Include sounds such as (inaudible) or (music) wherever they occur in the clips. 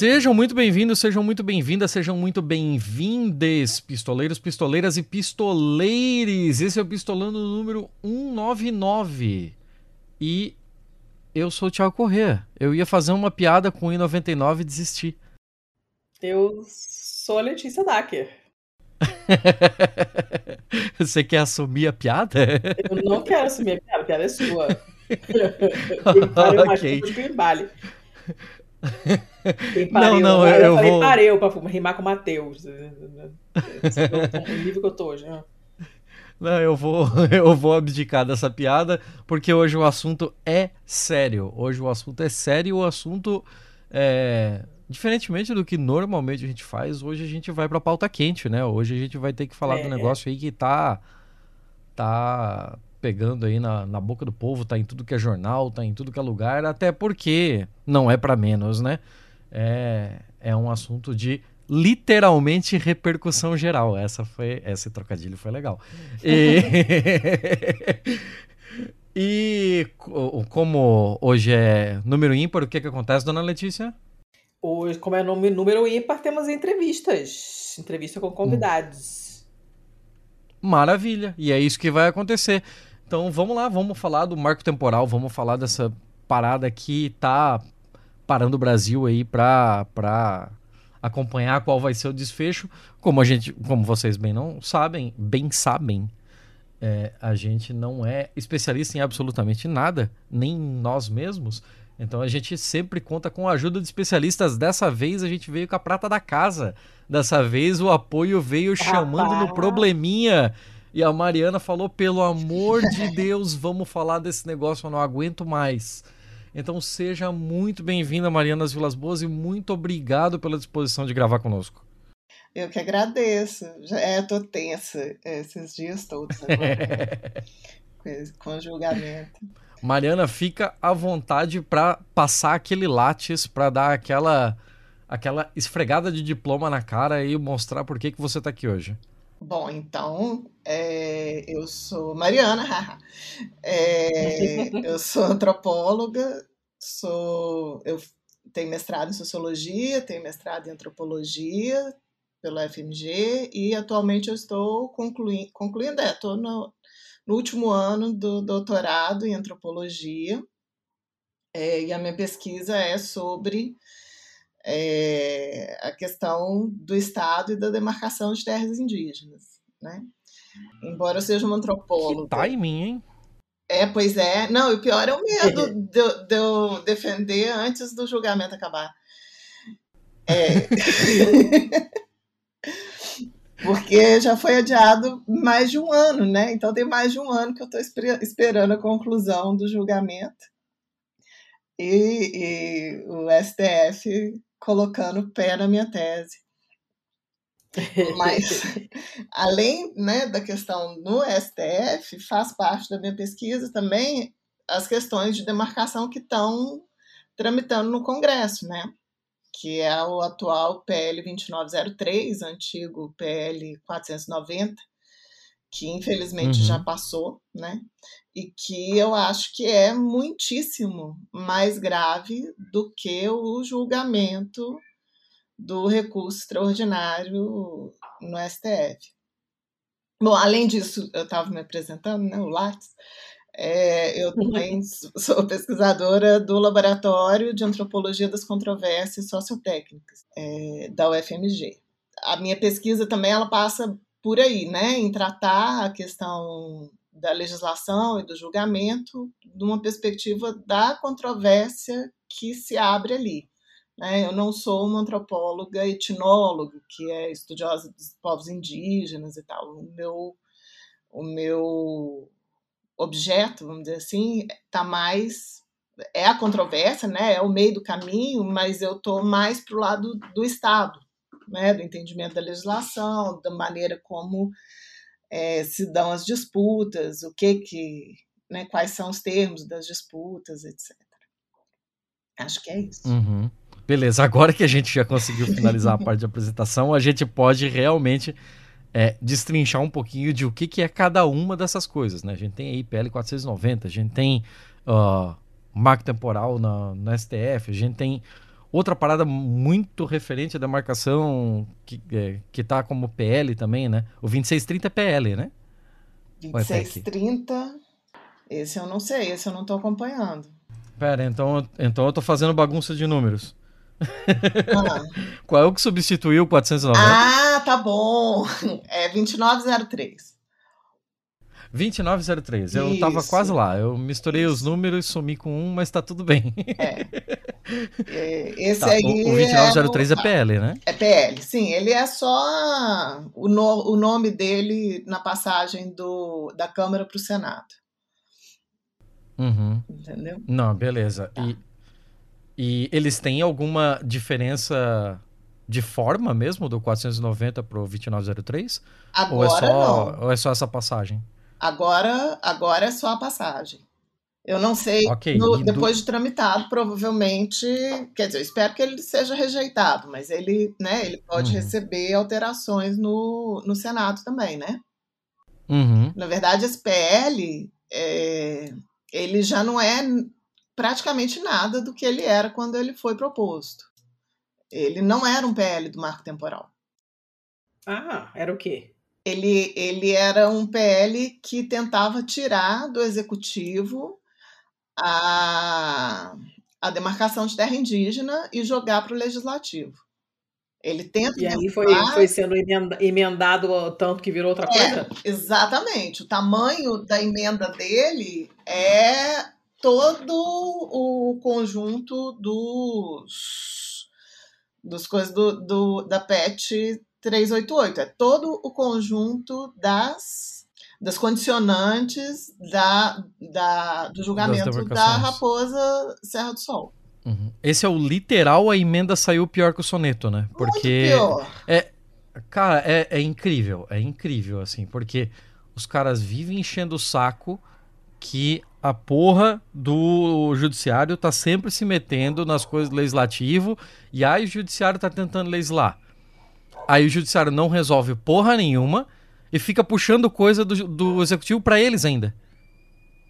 Sejam muito bem-vindos, sejam muito bem-vindas, sejam muito bem-vindes, pistoleiros, pistoleiras e pistoleires. Esse é o Pistolando número 199. E eu sou o Thiago Corrêa. Eu ia fazer uma piada com o I99 e desisti. Eu sou a Letícia Dacker. (laughs) Você quer assumir a piada? Eu não quero assumir a piada, a piada é sua. (laughs) Okay. mais que vale. Quem pariu, não, não, eu, eu falei vou... pareu pra rimar com Matheus. O nível que eu tô hoje, né? Não, eu vou, (laughs) eu vou abdicar dessa piada, porque hoje o assunto é sério. Hoje o assunto é sério, o assunto é, diferentemente do que normalmente a gente faz, hoje a gente vai pra pauta quente, né? Hoje a gente vai ter que falar é, do negócio aí que tá tá pegando aí na, na boca do povo, tá em tudo que é jornal, tá em tudo que é lugar, até porque não é para menos, né? É, é um assunto de literalmente repercussão geral. Essa foi, esse trocadilho foi legal. E, (laughs) e como hoje é número ímpar, o que que acontece, dona Letícia? Hoje, como é número ímpar, temos entrevistas. Entrevista com convidados. Maravilha. E é isso que vai acontecer. Então vamos lá, vamos falar do marco temporal, vamos falar dessa parada que tá parando o Brasil aí pra, pra acompanhar qual vai ser o desfecho. Como a gente, como vocês bem não sabem, bem sabem, é, a gente não é especialista em absolutamente nada, nem nós mesmos. Então a gente sempre conta com a ajuda de especialistas. Dessa vez a gente veio com a prata da casa. Dessa vez o apoio veio chamando no probleminha. E a Mariana falou: pelo amor de Deus, vamos falar desse negócio, eu não aguento mais. Então seja muito bem-vinda, Mariana das Vilas Boas, e muito obrigado pela disposição de gravar conosco. Eu que agradeço. Já, é, tô tensa esses dias todos agora, (laughs) com o julgamento. Mariana, fica à vontade para passar aquele látis, para dar aquela aquela esfregada de diploma na cara e mostrar por que, que você está aqui hoje. Bom, então, é, eu sou Mariana, (laughs) é, eu sou antropóloga, sou, eu tenho mestrado em sociologia, tenho mestrado em antropologia pelo FMG e atualmente eu estou concluindo, concluindo é, estou no, no último ano do doutorado em antropologia é, e a minha pesquisa é sobre é, a questão do Estado e da demarcação de terras indígenas, né? Embora eu seja uma antropóloga. Que timing, hein? É, pois é. Não, e o pior é o medo (laughs) de, de eu defender antes do julgamento acabar. É. (laughs) Porque já foi adiado mais de um ano, né? Então tem mais de um ano que eu estou esperando a conclusão do julgamento. E, e o STF colocando pé na minha tese. Mas, (laughs) além né, da questão no STF, faz parte da minha pesquisa também as questões de demarcação que estão tramitando no Congresso, né? Que é o atual PL 2903, antigo PL 490, que infelizmente uhum. já passou, né? E que eu acho que é muitíssimo mais grave do que o julgamento do recurso extraordinário no STF. Bom, além disso, eu estava me apresentando, né, o Lattes, é, eu também sou pesquisadora do Laboratório de Antropologia das Controvérsias Sociotécnicas, é, da UFMG. A minha pesquisa também ela passa por aí, né, em tratar a questão da legislação e do julgamento de uma perspectiva da controvérsia que se abre ali. Né? Eu não sou uma antropóloga etnóloga, que é estudiosa dos povos indígenas e tal. O meu, o meu objeto, vamos dizer assim, está mais é a controvérsia, né? É o meio do caminho, mas eu estou mais para o lado do Estado, né? Do entendimento da legislação, da maneira como é, se dão as disputas, o que que, né? Quais são os termos das disputas, etc. Acho que é isso. Uhum. Beleza, agora que a gente já conseguiu finalizar a (laughs) parte de apresentação, a gente pode realmente é, destrinchar um pouquinho de o que, que é cada uma dessas coisas, né? A gente tem aí PL 490, a gente tem uh, marco temporal na, na STF, a gente tem Outra parada muito referente à demarcação que, é, que tá como PL também, né? O 2630 é PL, né? 2630. Esse eu não sei, esse eu não tô acompanhando. Pera, então, então eu tô fazendo bagunça de números. Ah. (laughs) Qual é o que substituiu o 490? Ah, tá bom. É 2903. 2903. Eu Isso. tava quase lá. Eu misturei Isso. os números, sumi com um, mas tá tudo bem. É. é esse tá, aí. O, o 2903 é, é PL, né? É PL, sim. Ele é só o, no, o nome dele na passagem do, da Câmara para o Senado. Uhum. Entendeu? Não, beleza. Tá. E, e eles têm alguma diferença de forma mesmo do 490 para o 2903? Agora ou é só, não. Ou é só essa passagem? Agora, agora é só a passagem. Eu não sei, okay, no, depois do... de tramitado, provavelmente, quer dizer, eu espero que ele seja rejeitado, mas ele, né, ele pode uhum. receber alterações no, no Senado também, né? Uhum. Na verdade, esse PL, é, ele já não é praticamente nada do que ele era quando ele foi proposto. Ele não era um PL do marco temporal. Ah, era o quê? Ele, ele era um PL que tentava tirar do executivo a, a demarcação de terra indígena e jogar para o legislativo. Ele tenta. E aí foi, foi sendo emendado tanto que virou outra é, coisa? Exatamente. O tamanho da emenda dele é todo o conjunto dos, dos coisas do, do, da PET 388. É todo o conjunto das, das condicionantes da, da, do julgamento da Raposa Serra do Sol. Uhum. Esse é o literal, a emenda saiu pior que o soneto, né? Porque. Muito pior. É, cara, é, é incrível. É incrível, assim, porque os caras vivem enchendo o saco que a porra do judiciário tá sempre se metendo nas coisas do legislativo e aí o judiciário tá tentando legislar. Aí o judiciário não resolve porra nenhuma e fica puxando coisa do, do executivo para eles ainda.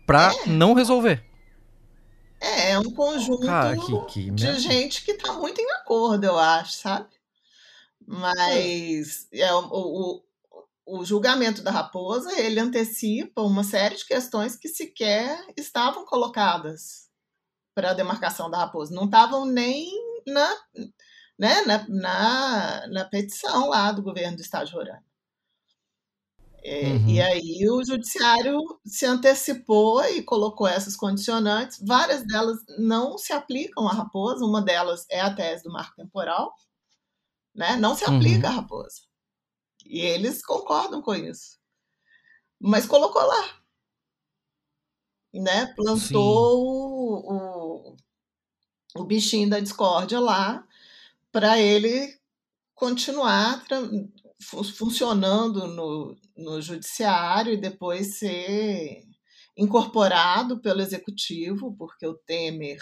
Pra é. não resolver. É, é um conjunto Cara, que, que de gente que tá muito em acordo, eu acho, sabe? Mas é, o, o, o julgamento da raposa, ele antecipa uma série de questões que sequer estavam colocadas para a demarcação da raposa. Não estavam nem na né, na, na, na petição lá do governo do Estado de Roraima. É, uhum. E aí o judiciário se antecipou e colocou essas condicionantes. Várias delas não se aplicam à raposa. Uma delas é a tese do marco temporal, né? Não se aplica uhum. à raposa. E eles concordam com isso. Mas colocou lá, né? Plantou o, o, o bichinho da discórdia lá para ele continuar funcionando no, no judiciário e depois ser incorporado pelo executivo, porque o Temer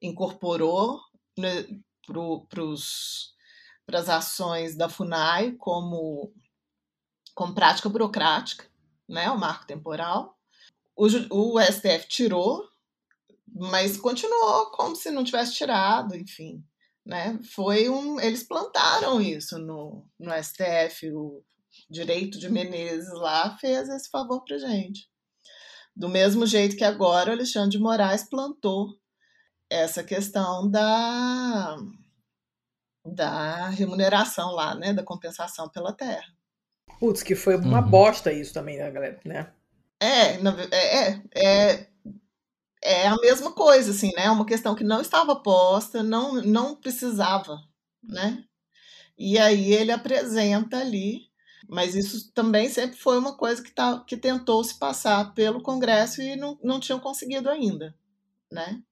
incorporou né, para as ações da FUNAI como, como prática burocrática, né, o marco temporal. O, o STF tirou, mas continuou como se não tivesse tirado, enfim né? Foi um, eles plantaram isso no, no STF, o direito de Menezes lá fez esse favor para gente. Do mesmo jeito que agora o Alexandre de Moraes plantou essa questão da, da remuneração lá, né? Da compensação pela terra. Putz, que foi uma uhum. bosta isso também, né, galera? Né? É, é, é, é é a mesma coisa, assim, né? É uma questão que não estava posta, não, não precisava, né? E aí ele apresenta ali, mas isso também sempre foi uma coisa que, tá, que tentou se passar pelo Congresso e não, não tinham conseguido ainda, né?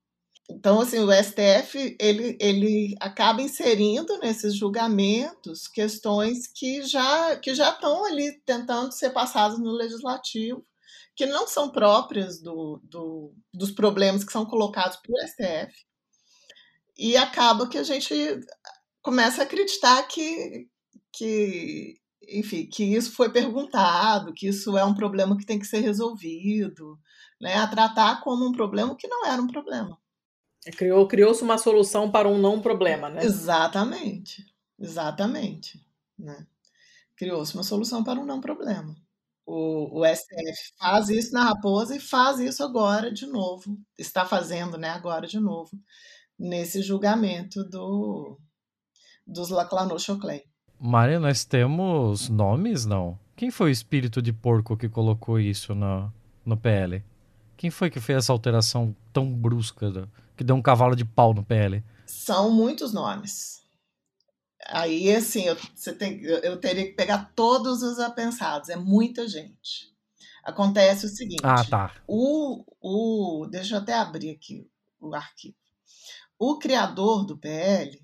Então, assim, o STF, ele, ele acaba inserindo nesses julgamentos questões que já, que já estão ali tentando ser passadas no legislativo que não são próprias do, do, dos problemas que são colocados por STF. E acaba que a gente começa a acreditar que, que, enfim, que isso foi perguntado, que isso é um problema que tem que ser resolvido, né? a tratar como um problema que não era um problema. Criou, criou-se uma solução para um não problema, né? Exatamente, exatamente. Né? Criou-se uma solução para um não problema. O, o STF faz isso na Raposa e faz isso agora de novo. Está fazendo, né, agora de novo, nesse julgamento do, dos Laclanot-Choclet. Maria, nós temos nomes, não? Quem foi o espírito de porco que colocou isso no, no PL? Quem foi que fez essa alteração tão brusca, que deu um cavalo de pau no PL? São muitos nomes. Aí, assim, eu, você tem, eu teria que pegar todos os apensados, é muita gente. Acontece o seguinte: ah, tá. o, o, deixa eu até abrir aqui o arquivo. O criador do PL,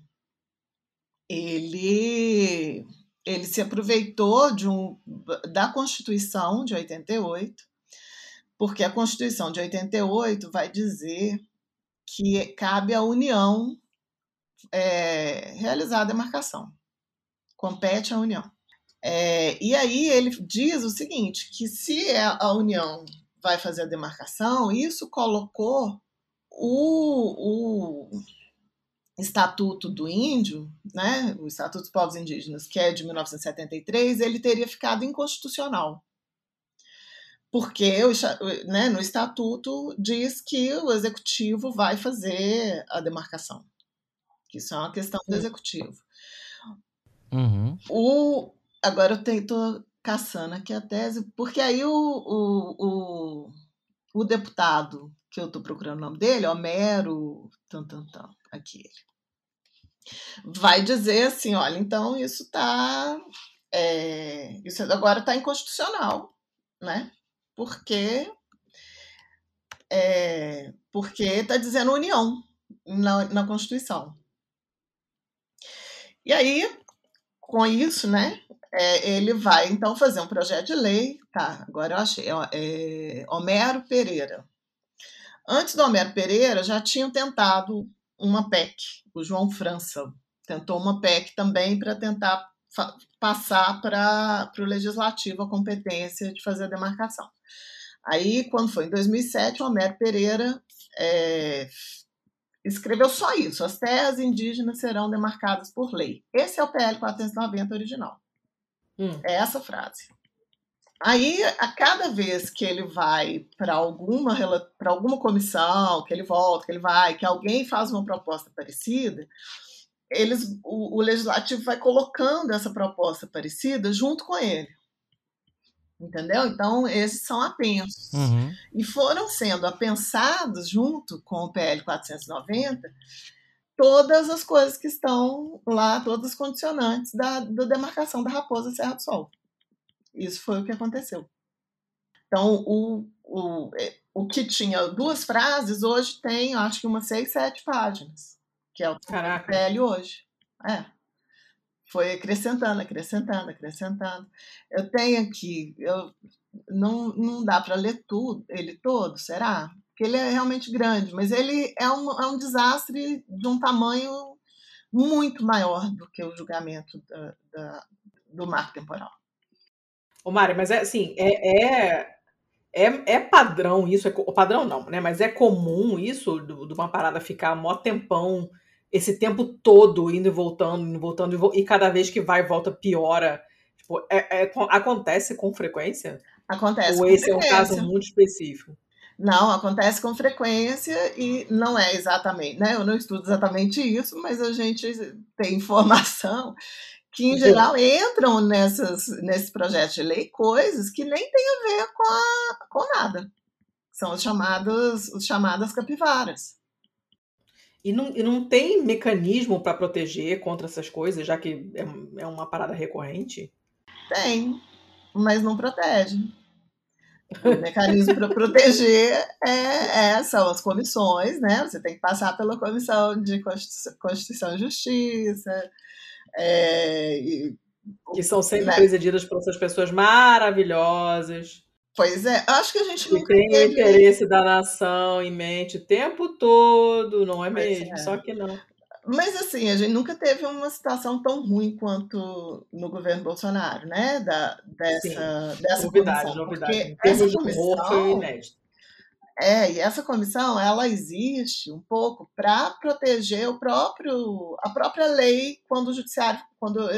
ele, ele se aproveitou de um, da Constituição de 88, porque a Constituição de 88 vai dizer que cabe à União é, realizar a demarcação. Compete à União. É, e aí ele diz o seguinte, que se a União vai fazer a demarcação, isso colocou o, o Estatuto do Índio, né, o Estatuto dos Povos Indígenas, que é de 1973, ele teria ficado inconstitucional. Porque né, no Estatuto diz que o Executivo vai fazer a demarcação que isso é uma questão do executivo. Uhum. O, agora eu estou caçando aqui a tese, porque aí o, o, o, o deputado, que eu estou procurando o nome dele, Homero, tan, tan, tan, aqui ele, vai dizer assim, olha, então isso está, é, isso agora está inconstitucional, né? Porque é, porque está dizendo união na, na Constituição. E aí, com isso, né, é, ele vai então fazer um projeto de lei. Tá, agora eu achei. É, Homero Pereira. Antes do Homero Pereira, já tinham tentado uma PEC. O João França tentou uma PEC também para tentar passar para o legislativo a competência de fazer a demarcação. Aí, quando foi em 2007, o Homero Pereira é, escreveu só isso: as terras indígenas serão demarcadas por lei. Esse é o PL 490 original. Hum. É essa frase. Aí, a cada vez que ele vai para alguma, para alguma comissão, que ele volta, que ele vai, que alguém faz uma proposta parecida, eles, o, o legislativo vai colocando essa proposta parecida junto com ele. Entendeu? Então, esses são apensos. Uhum. E foram sendo apensados, junto com o PL 490, todas as coisas que estão lá, todas as condicionantes da, da demarcação da Raposa Serra do Sol. Isso foi o que aconteceu. Então, o, o, é, o que tinha duas frases, hoje tem, acho que umas seis, sete páginas, que é o Caraca. PL hoje. É foi acrescentando, acrescentando, acrescentando. Eu tenho aqui, eu, não, não dá para ler tudo, ele todo, será? Porque ele é realmente grande, mas ele é um, é um desastre de um tamanho muito maior do que o julgamento da, da, do marco temporal. Ô, Mari, mas é assim, é, é, é, é padrão isso, é, padrão não, né? Mas é comum isso, de uma parada ficar mó tempão esse tempo todo indo e voltando, indo e voltando, e cada vez que vai e volta piora. Tipo, é, é, acontece com frequência? Acontece. Ou esse frequência. é um caso muito específico? Não, acontece com frequência e não é exatamente, né? Eu não estudo exatamente isso, mas a gente tem informação que, em geral, entram nessas, nesses projetos de lei coisas que nem tem a ver com, a, com nada. São os chamados, os chamadas capivaras. E não, e não tem mecanismo para proteger contra essas coisas, já que é, é uma parada recorrente? Tem, mas não protege. O mecanismo para proteger é, é, são as comissões, né? Você tem que passar pela comissão de Constituição e Justiça. É, e, que são sempre né? presididas por essas pessoas maravilhosas. Pois é, acho que a gente não tem teve... o interesse da nação em mente o tempo todo, não é mesmo? É. Só que não. Mas assim, a gente nunca teve uma situação tão ruim quanto no governo Bolsonaro, né? Da, dessa, Sim. dessa novidade, comissão. novidade. Porque essa comissão, foi inédito. É, e essa comissão ela existe um pouco para proteger o próprio a própria lei quando o judiciário, quando o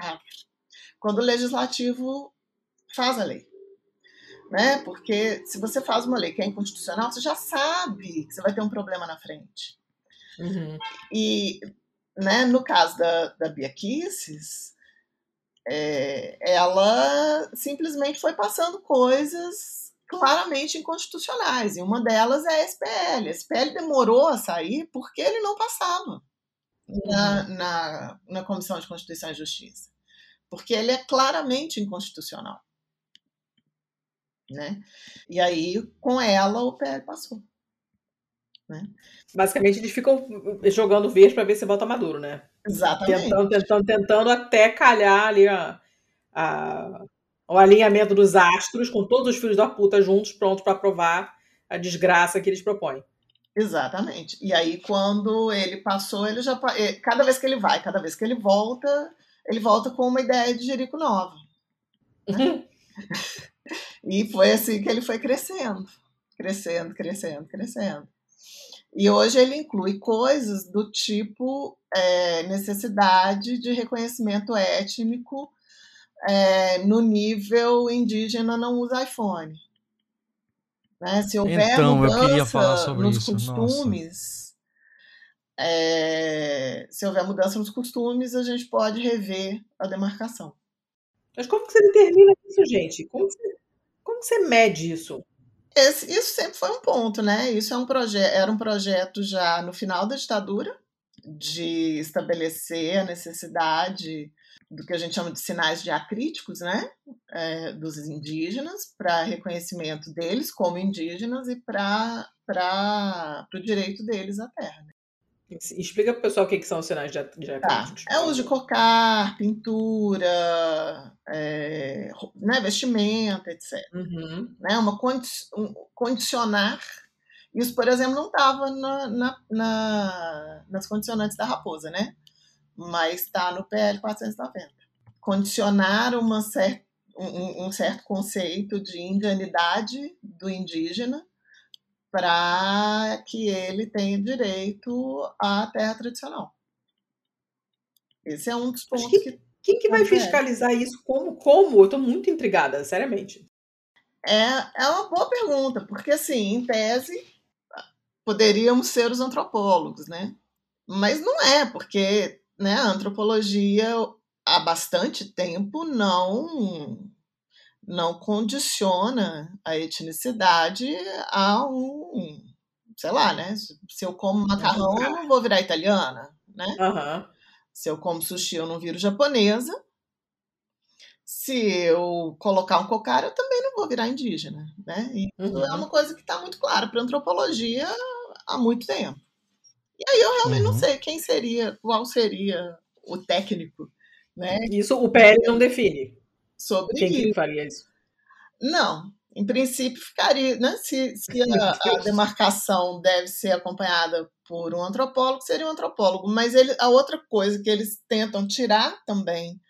ah, quando o legislativo faz a lei. Né? Porque se você faz uma lei que é inconstitucional, você já sabe que você vai ter um problema na frente. Uhum. E né, no caso da, da Bia Kisses, é, ela simplesmente foi passando coisas claramente inconstitucionais, e uma delas é a SPL. A SPL demorou a sair porque ele não passava na, uhum. na, na Comissão de Constituição e Justiça, porque ele é claramente inconstitucional. Né? E aí, com ela, o PL passou. Né? Basicamente, eles ficam jogando verde para ver se volta maduro, né? Exatamente. Tentando, tentando, tentando até calhar ali a, a, o alinhamento dos astros com todos os filhos da puta juntos, prontos para provar a desgraça que eles propõem. Exatamente. E aí, quando ele passou, ele já. Eh, cada vez que ele vai, cada vez que ele volta, ele volta com uma ideia de Jerico nova. Né? (laughs) e foi assim que ele foi crescendo. Crescendo, crescendo, crescendo. E hoje ele inclui coisas do tipo é, necessidade de reconhecimento étnico é, no nível indígena não usa iPhone. Né? Se houver então, mudança nos isso. costumes, é, se houver mudança nos costumes, a gente pode rever a demarcação. Mas como que você determina isso, gente? Como você, como você mede isso? Esse, isso sempre foi um ponto, né? Isso é um projeto, era um projeto já no final da ditadura de estabelecer a necessidade do que a gente chama de sinais diacríticos, né, é, dos indígenas, para reconhecimento deles como indígenas e para o direito deles à terra. Né? Explica para o pessoal o que, que são os sinais diacríticos. Tá. É uso de cocar, pintura, é, né, vestimenta, etc. Uhum. Né, uma condi um, condicionar. Isso, por exemplo, não estava na, na, na, nas condicionantes da raposa, né? mas está no PL 490. Condicionar uma cer um, um certo conceito de indianidade do indígena para que ele tenha direito à terra tradicional. Esse é um dos pontos que, que, Quem que vai fiscalizar isso? Como? Como? Eu estou muito intrigada, seriamente. É, é uma boa pergunta, porque assim, em tese, poderíamos ser os antropólogos, né? Mas não é, porque né, a antropologia há bastante tempo não não condiciona a etnicidade a um, sei lá, né? Se eu como macarrão, eu não vou virar italiana, né? Uhum. Se eu como sushi, eu não viro japonesa. Se eu colocar um cocar, eu também não vou virar indígena, né? Isso uhum. é uma coisa que está muito clara para a antropologia há muito tempo. E aí eu realmente uhum. não sei quem seria, qual seria o técnico, né? Isso o PL não define. Sobre quem que faria isso? Não, em princípio ficaria, né? Se, se (laughs) a, a, demarcação deve ser acompanhada por um antropólogo, seria um antropólogo. Mas ele, a outra coisa que eles tentam tirar também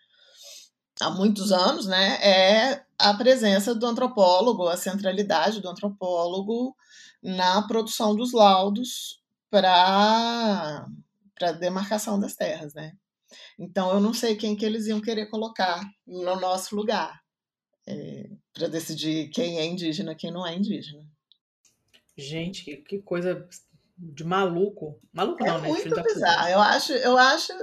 há muitos anos, né, é a presença do antropólogo, a centralidade do antropólogo na produção dos laudos para para demarcação das terras, né? Então eu não sei quem que eles iam querer colocar no nosso lugar é, para decidir quem é indígena, quem não é indígena. Gente, que, que coisa de maluco. Maluco é não, né? Muito bizarro. Eu acho, eu acho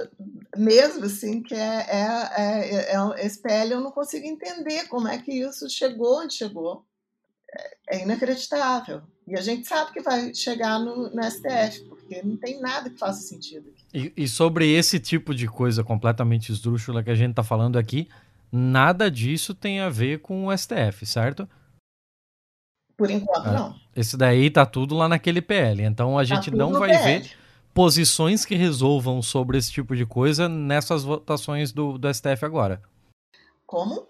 mesmo assim que é, é, é, é, esse PL eu não consigo entender como é que isso chegou onde chegou. É, é inacreditável. E a gente sabe que vai chegar no, no STF, porque não tem nada que faça sentido. E, e, sobre esse tipo de coisa completamente esdrúxula que a gente está falando aqui, nada disso tem a ver com o STF, certo? Por enquanto, é, não. Esse daí tá tudo lá naquele PL. Então a tá gente tá não vai PL. ver posições que resolvam sobre esse tipo de coisa nessas votações do, do STF agora. Como?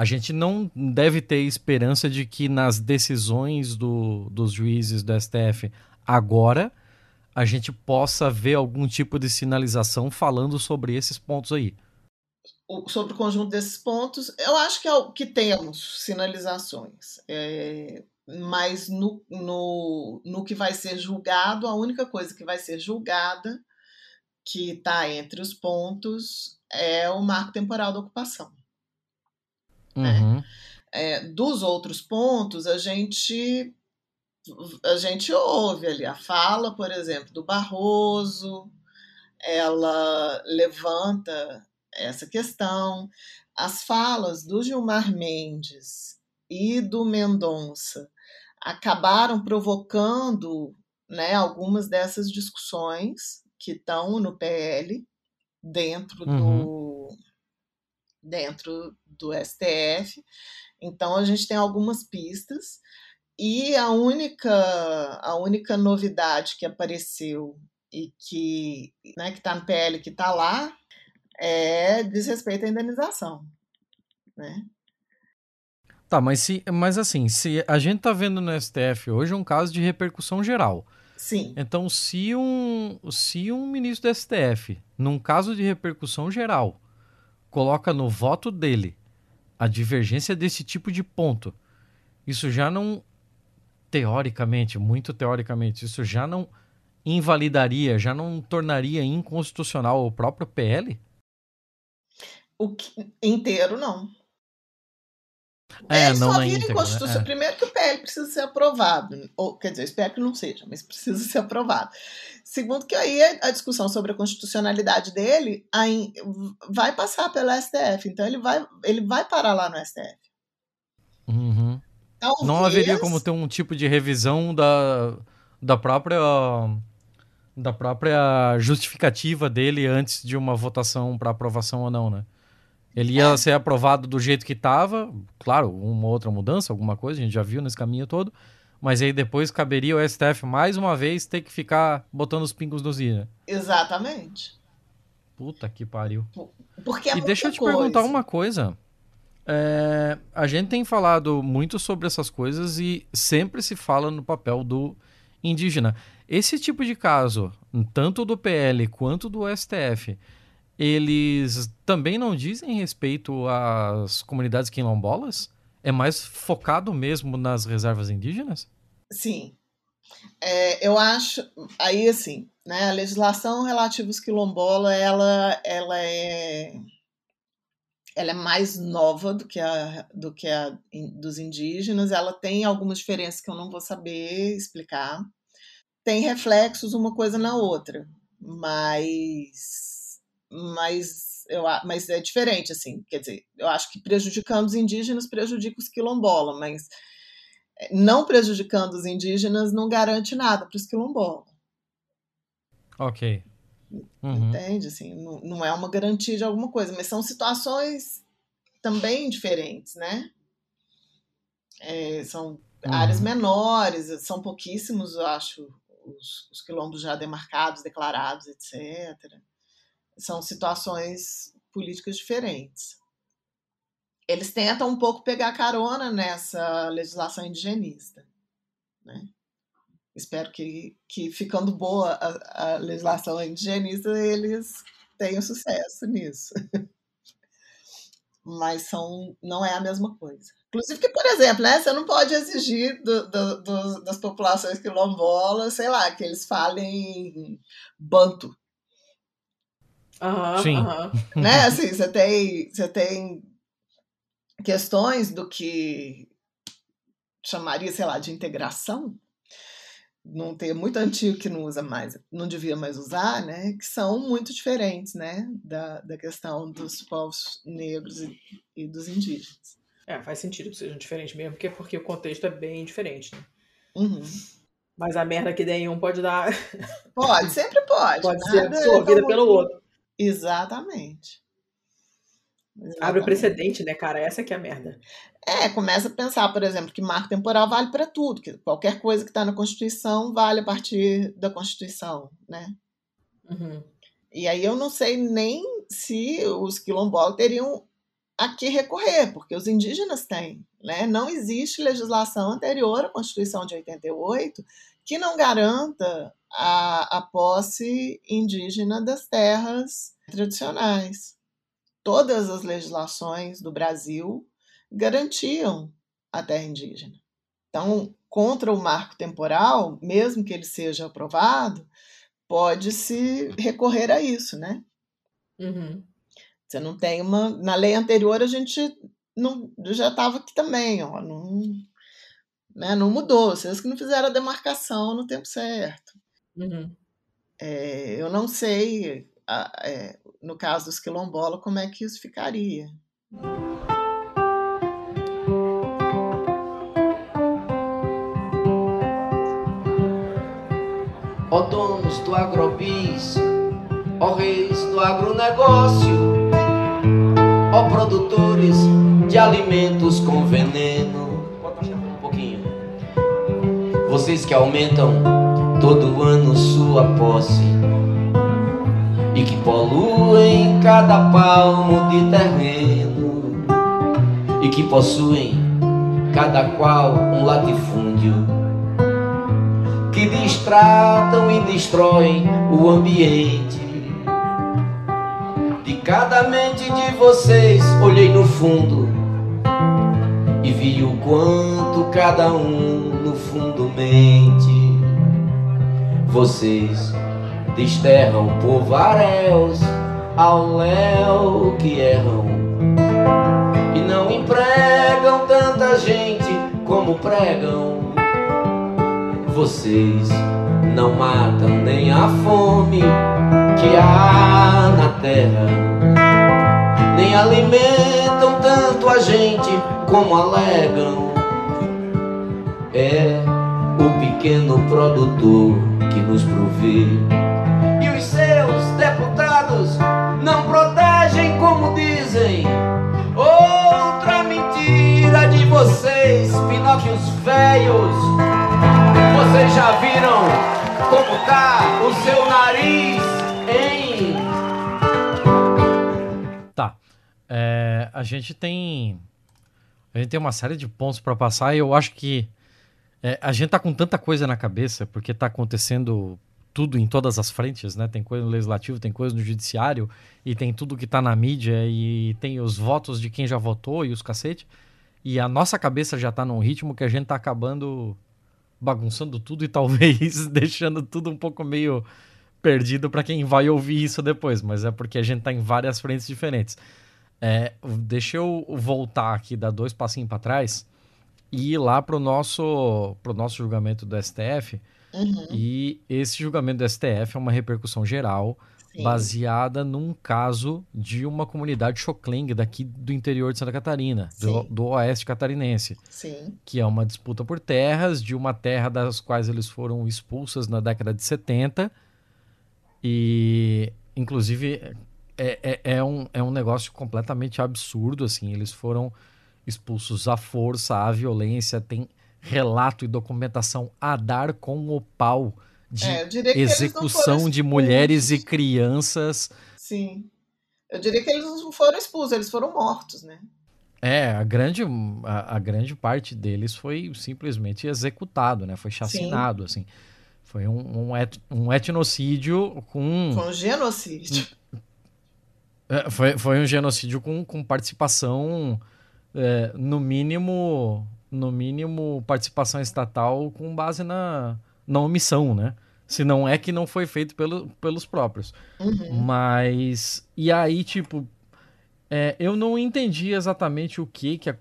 A gente não deve ter esperança de que nas decisões do, dos juízes do STF agora a gente possa ver algum tipo de sinalização falando sobre esses pontos aí. Sobre o conjunto desses pontos, eu acho que, é que temos sinalizações. É, mas no, no, no que vai ser julgado, a única coisa que vai ser julgada, que está entre os pontos, é o marco temporal da ocupação. Né? Uhum. Né? É, dos outros pontos, a gente a gente ouve ali a fala, por exemplo, do Barroso, ela levanta essa questão. As falas do Gilmar Mendes e do Mendonça acabaram provocando né, algumas dessas discussões que estão no PL dentro uhum. do dentro do STF. Então a gente tem algumas pistas e a única a única novidade que apareceu e que né, que está no PL que está lá é diz respeito à indenização, né? Tá, mas se, mas assim, se a gente tá vendo no STF hoje um caso de repercussão geral. Sim. Então, se um, se um ministro do STF, num caso de repercussão geral, coloca no voto dele a divergência desse tipo de ponto, isso já não, teoricamente, muito teoricamente, isso já não invalidaria, já não tornaria inconstitucional o próprio PL? O que, inteiro, não. É, é não só vira inconstitucional. Né? É. Primeiro que o PL precisa ser aprovado, ou quer dizer, espero que não seja, mas precisa ser aprovado. Segundo que aí a discussão sobre a constitucionalidade dele aí vai passar pelo STF, então ele vai, ele vai parar lá no STF. Uhum. Talvez... Não haveria como ter um tipo de revisão da, da própria da própria justificativa dele antes de uma votação para aprovação ou não, né? Ele ia é. ser aprovado do jeito que estava, claro, uma outra mudança, alguma coisa, a gente já viu nesse caminho todo, mas aí depois caberia o STF mais uma vez ter que ficar botando os pingos nos i, né? Exatamente. Puta que pariu. Porque é e deixa eu te coisa. perguntar uma coisa. É, a gente tem falado muito sobre essas coisas e sempre se fala no papel do indígena. Esse tipo de caso, tanto do PL quanto do STF, eles também não dizem respeito às comunidades quilombolas? É mais focado mesmo nas reservas indígenas? Sim. É, eu acho, aí assim, né, a legislação relativa aos quilombolas, ela, ela é ela é mais nova do que a do que a dos indígenas, ela tem algumas diferenças que eu não vou saber explicar. Tem reflexos uma coisa na outra, mas mas, eu, mas é diferente, assim, quer dizer, eu acho que prejudicando os indígenas prejudica os quilombolas, mas eh, não prejudicando os indígenas não garante nada para os quilombolas. Ok. Uhum. Entende? Assim, não, não é uma garantia de alguma coisa, mas são situações também diferentes, né? É, são uhum. áreas menores, são pouquíssimos, eu acho, os, os quilombos já demarcados, declarados, etc são situações políticas diferentes. Eles tentam um pouco pegar carona nessa legislação indigenista. Né? Espero que, que, ficando boa a, a legislação indigenista, eles tenham sucesso nisso. Mas são, não é a mesma coisa. Inclusive que, por exemplo, né, você não pode exigir do, do, do, das populações quilombolas, sei lá, que eles falem banto. Uhum, Sim. Uhum. (laughs) né? Assim, você tem, você tem questões do que chamaria, sei lá, de integração, não tem muito antigo que não usa mais, não devia mais usar, né? Que são muito diferentes, né? Da, da questão dos povos negros e, e dos indígenas. É, faz sentido que sejam diferentes mesmo, porque, porque o contexto é bem diferente, né? Uhum. Mas a merda que der em um pode dar. Pode, sempre pode. Pode ser absorvida é pelo outro. Exatamente. Exatamente. Abre o precedente, né, cara? Essa que é a merda. É, começa a pensar, por exemplo, que marco temporal vale para tudo, que qualquer coisa que está na Constituição vale a partir da Constituição, né? Uhum. E aí eu não sei nem se os quilombolas teriam a que recorrer, porque os indígenas têm, né? Não existe legislação anterior à Constituição de 88 que não garanta a, a posse indígena das terras tradicionais. Todas as legislações do Brasil garantiam a terra indígena. Então, contra o marco temporal, mesmo que ele seja aprovado, pode-se recorrer a isso, né? Uhum. Você não tem uma. Na lei anterior, a gente não, já estava aqui também, ó, não, né, não mudou. Vocês que não fizeram a demarcação no tempo certo. Uhum. É, eu não sei, é, no caso dos quilombolas, como é que isso ficaria. Ó donos do agrobis, ó reis do agronegócio, ó produtores de alimentos com veneno. Um pouquinho. Vocês que aumentam todo ano sua posse e que poluem cada palmo de terreno e que possuem cada qual um latifúndio que distratam e destroem o ambiente. De cada mente de vocês olhei no fundo e vi o quanto cada um no fundo mente. Vocês desterram por varéus ao léu que erram e não empregam tanta gente como pregam vocês não matam nem a fome que há na terra, nem alimentam tanto a gente como alegam. É o pequeno produtor que nos provê. E os seus deputados não protegem como dizem. Outra mentira de vocês, Pinóquios velhos vocês já viram como tá o seu nariz, hein? Tá. É, a gente tem. A gente tem uma série de pontos para passar e eu acho que é, a gente tá com tanta coisa na cabeça, porque tá acontecendo tudo em todas as frentes, né? Tem coisa no legislativo, tem coisa no judiciário, e tem tudo que tá na mídia, e tem os votos de quem já votou e os cacete. E a nossa cabeça já tá num ritmo que a gente tá acabando bagunçando tudo e talvez (laughs) deixando tudo um pouco meio perdido para quem vai ouvir isso depois, mas é porque a gente tá em várias frentes diferentes. É, deixa eu voltar aqui, dar dois passinhos para trás e ir lá pro nosso, pro nosso julgamento do STF. Uhum. E esse julgamento do STF é uma repercussão geral Sim. baseada num caso de uma comunidade Xocleng daqui do interior de Santa Catarina, do, do oeste catarinense Sim. que é uma disputa por terras, de uma terra das quais eles foram expulsos na década de 70. E, inclusive, é, é, é um, é um negócio completamente absurdo, assim. Eles foram expulsos à força, à violência, tem relato e documentação a dar com o pau de É, execução de mulheres e crianças. Sim. Eu diria que eles não foram expulsos, eles foram mortos, né? É, a grande, a, a grande parte deles foi simplesmente executado, né? Foi chacinado, assim. Foi um, um, et- um etnocídio com... Foi um genocídio. é, foi, foi um genocídio com, com participação, é, no mínimo, no mínimo, participação estatal com base na, na omissão, né? Se não é que não foi feito pelo, pelos próprios. Uhum. Mas. E aí, tipo. é, eu não entendi exatamente o que, que, eh,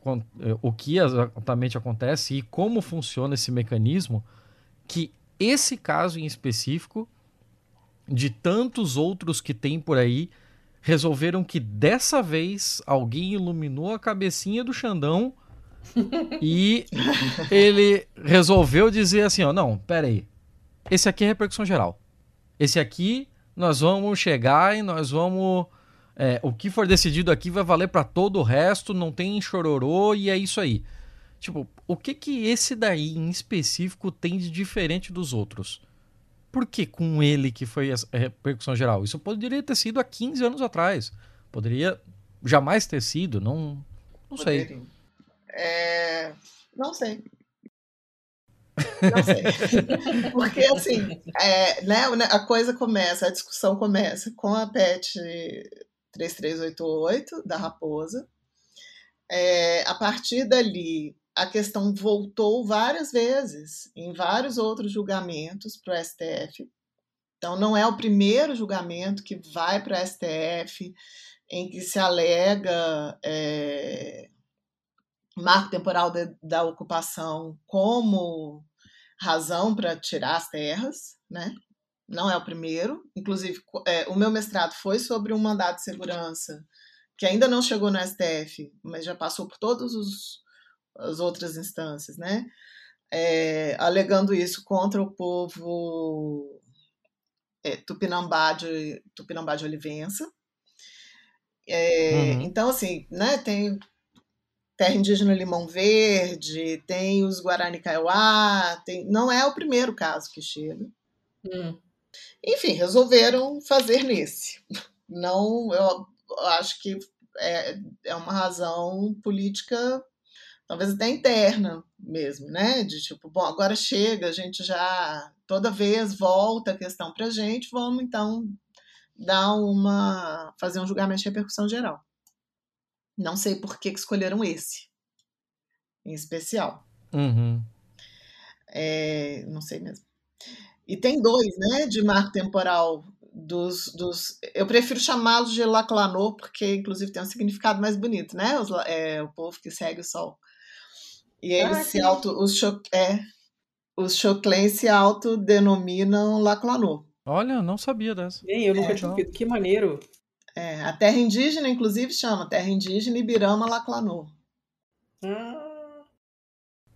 o que exatamente acontece e como funciona esse mecanismo que esse caso em específico, de tantos outros que tem por aí, resolveram que dessa vez alguém iluminou a cabecinha do Xandão (laughs) e ele resolveu dizer assim, ó, não, pera aí, esse aqui é repercussão geral. Esse aqui nós vamos chegar e nós vamos. é, o que for decidido aqui vai valer para todo o resto, não tem chororô e é isso aí. Tipo, o que que esse daí em específico tem de diferente dos outros? Por que com ele que foi a a repercussão geral? Isso poderia ter sido há 15 anos atrás. Poderia jamais ter sido, não, não sei. É, Não sei. Não sei. (laughs) Porque, assim, é, né, a coisa começa, a discussão começa com a PET 3388 da Raposa. É, a partir dali, a questão voltou várias vezes em vários outros julgamentos para o STF. Então, não é o primeiro julgamento que vai para o STF em que se alega é, marco temporal de, da ocupação como razão para tirar as terras, né? Não é o primeiro. Inclusive, é, o meu mestrado foi sobre um mandado de segurança que ainda não chegou no STF, mas já passou por todas as outras instâncias, né? É, alegando isso contra o povo é, Tupinambá, de, Tupinambá de Olivença. É, uhum. Então, assim, né, tem terra indígena Limão Verde, tem os Guarani Kaiowá, tem, não é o primeiro caso que chega. Hum. Enfim, resolveram fazer nesse. Não, eu acho que é, é uma razão política, talvez até interna mesmo, né? De tipo, bom, agora chega, a gente já toda vez volta a questão para a gente, vamos então dar uma fazer um julgamento de repercussão geral. Não sei por que, que escolheram esse, em especial. Uhum. É, não sei mesmo. E tem dois, né, de marco temporal dos, dos eu prefiro chamá-los de Laclanô porque inclusive tem um significado mais bonito, né? Os, é, o povo que segue o sol. E eles ah, se auto os cho, é, os Choclens se autodenominam Laclanô. Olha, não sabia dessa. Nem eu nunca é, tinha ouvido. Que maneiro. É, a terra indígena, inclusive, chama Terra Indígena Ibirama Laclanô. Ah.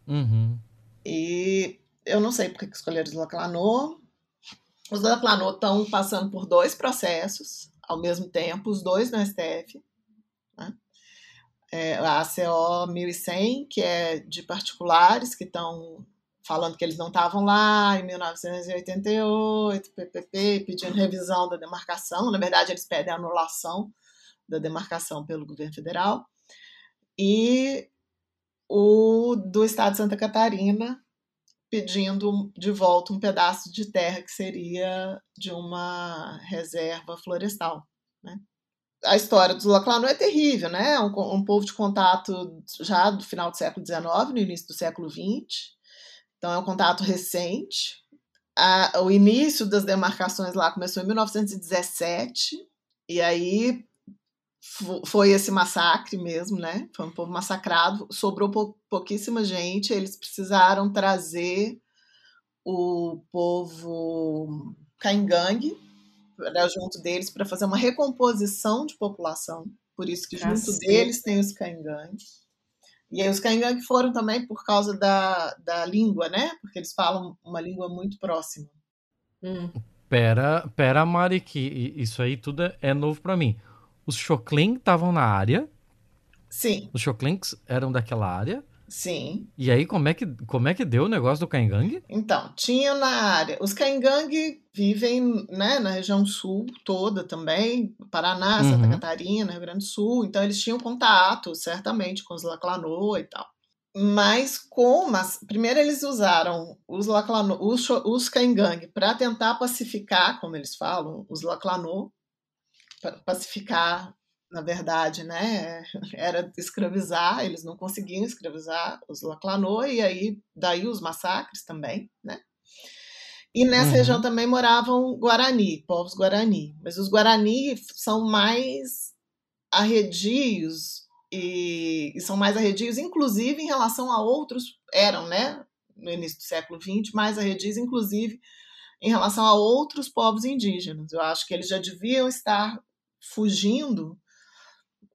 Uhum. E eu não sei porque que escolheram os Laclanô. Os Laclanô estão passando por dois processos ao mesmo tempo, os dois no STF. É, a ACO 1100, que é de particulares que estão falando que eles não estavam lá em 1988, PPP, pedindo revisão da demarcação. Na verdade, eles pedem anulação da demarcação pelo governo federal. E o do estado de Santa Catarina pedindo de volta um pedaço de terra que seria de uma reserva florestal. Né? A história dos Laclanô é terrível, né? Um, um povo de contato já do final do século XIX, no início do século XX, então é um contato recente. A, o início das demarcações lá começou em 1917, e aí foi esse massacre mesmo, né? Foi um povo massacrado, sobrou pou, pouquíssima gente, eles precisaram trazer o povo Caingangue junto deles para fazer uma recomposição de população. Por isso que junto Caceta. deles tem os Caingangue. E aí os Kaingang foram também por causa da, da língua, né? Porque eles falam uma língua muito próxima. Hum. Pera, pera, Mari, que isso aí tudo é novo para mim. Os Chocling estavam na área. Sim. Os Choclings eram daquela área. Sim. E aí, como é que, como é que deu o negócio do Caingang? Então, tinha na área. Os Caingang vivem né, na região sul toda também, Paraná, uhum. Santa Catarina, Rio Grande do Sul. Então, eles tinham contato, certamente, com os Laclanô e tal. Mas como primeiro eles usaram os Laclanô, os, os Caingang para tentar pacificar, como eles falam, os Laclanô, pacificar na verdade, né, (laughs) era escravizar, eles não conseguiam escravizar os Laclanô, e aí daí os massacres também, né? E nessa uhum. região também moravam Guarani, povos Guarani. Mas os Guarani são mais arredios e, e, são mais arredios, inclusive em relação a outros, eram, né, no início do século XX, mais arredios, inclusive em relação a outros povos indígenas. Eu acho que eles já deviam estar fugindo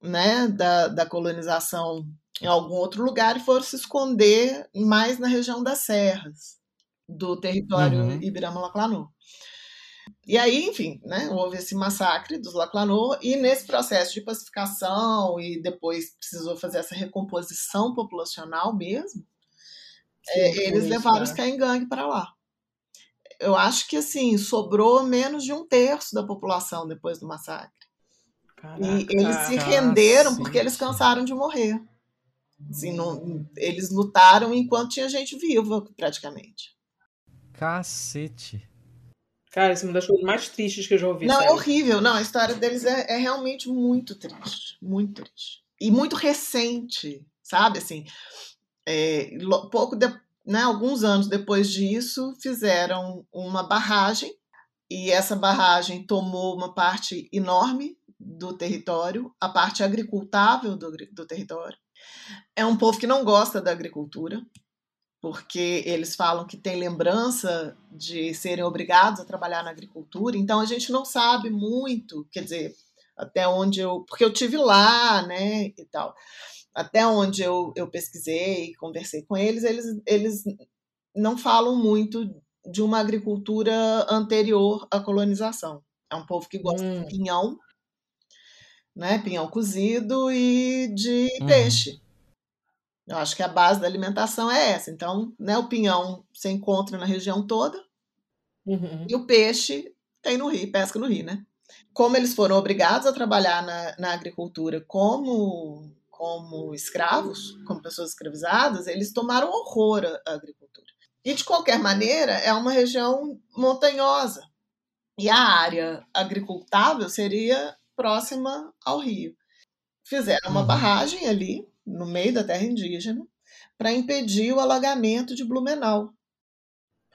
né, da, da colonização em algum outro lugar e foram se esconder mais na região das serras do território uhum. Ibirama-Laclanô. E aí, enfim, né, houve esse massacre dos Laclanô e nesse processo de pacificação e depois precisou fazer essa recomposição populacional mesmo, é, eles levaram os Caingangue para lá. Eu acho que assim sobrou menos de um terço da população depois do massacre. Caraca, e eles se renderam porque eles cansaram de morrer. Assim, não, eles lutaram enquanto tinha gente viva, praticamente. Cacete. Cara, isso é uma das coisas mais tristes que eu já ouvi. Não, é horrível. Não, a história deles é, é, realmente muito triste. Muito triste. E muito recente, sabe? Assim, É, pouco de, né, alguns anos depois disso, fizeram uma barragem e essa barragem tomou uma parte enorme do território, a parte agricultável do, do território. É um povo que não gosta da agricultura, porque eles falam que tem lembrança de serem obrigados a trabalhar na agricultura, então a gente não sabe muito, quer dizer, até onde eu. Porque eu tive lá, né, e tal. Até onde eu, eu pesquisei, conversei com eles, eles, eles não falam muito de uma agricultura anterior à colonização. É um povo que gosta hum. de pinhão, né, pinhão cozido e de uhum. peixe. Eu acho que a base da alimentação é essa. Então, né, o pinhão você encontra na região toda uhum. e o peixe tem no rio, pesca no rio, né? Como eles foram obrigados a trabalhar na, na agricultura como, como escravos, como pessoas escravizadas, eles tomaram horror à agricultura. E, de qualquer maneira, é uma região montanhosa. E a área agricultável seria próxima ao rio. Fizeram uma uhum. barragem ali, no meio da terra indígena, para impedir o alagamento de Blumenau.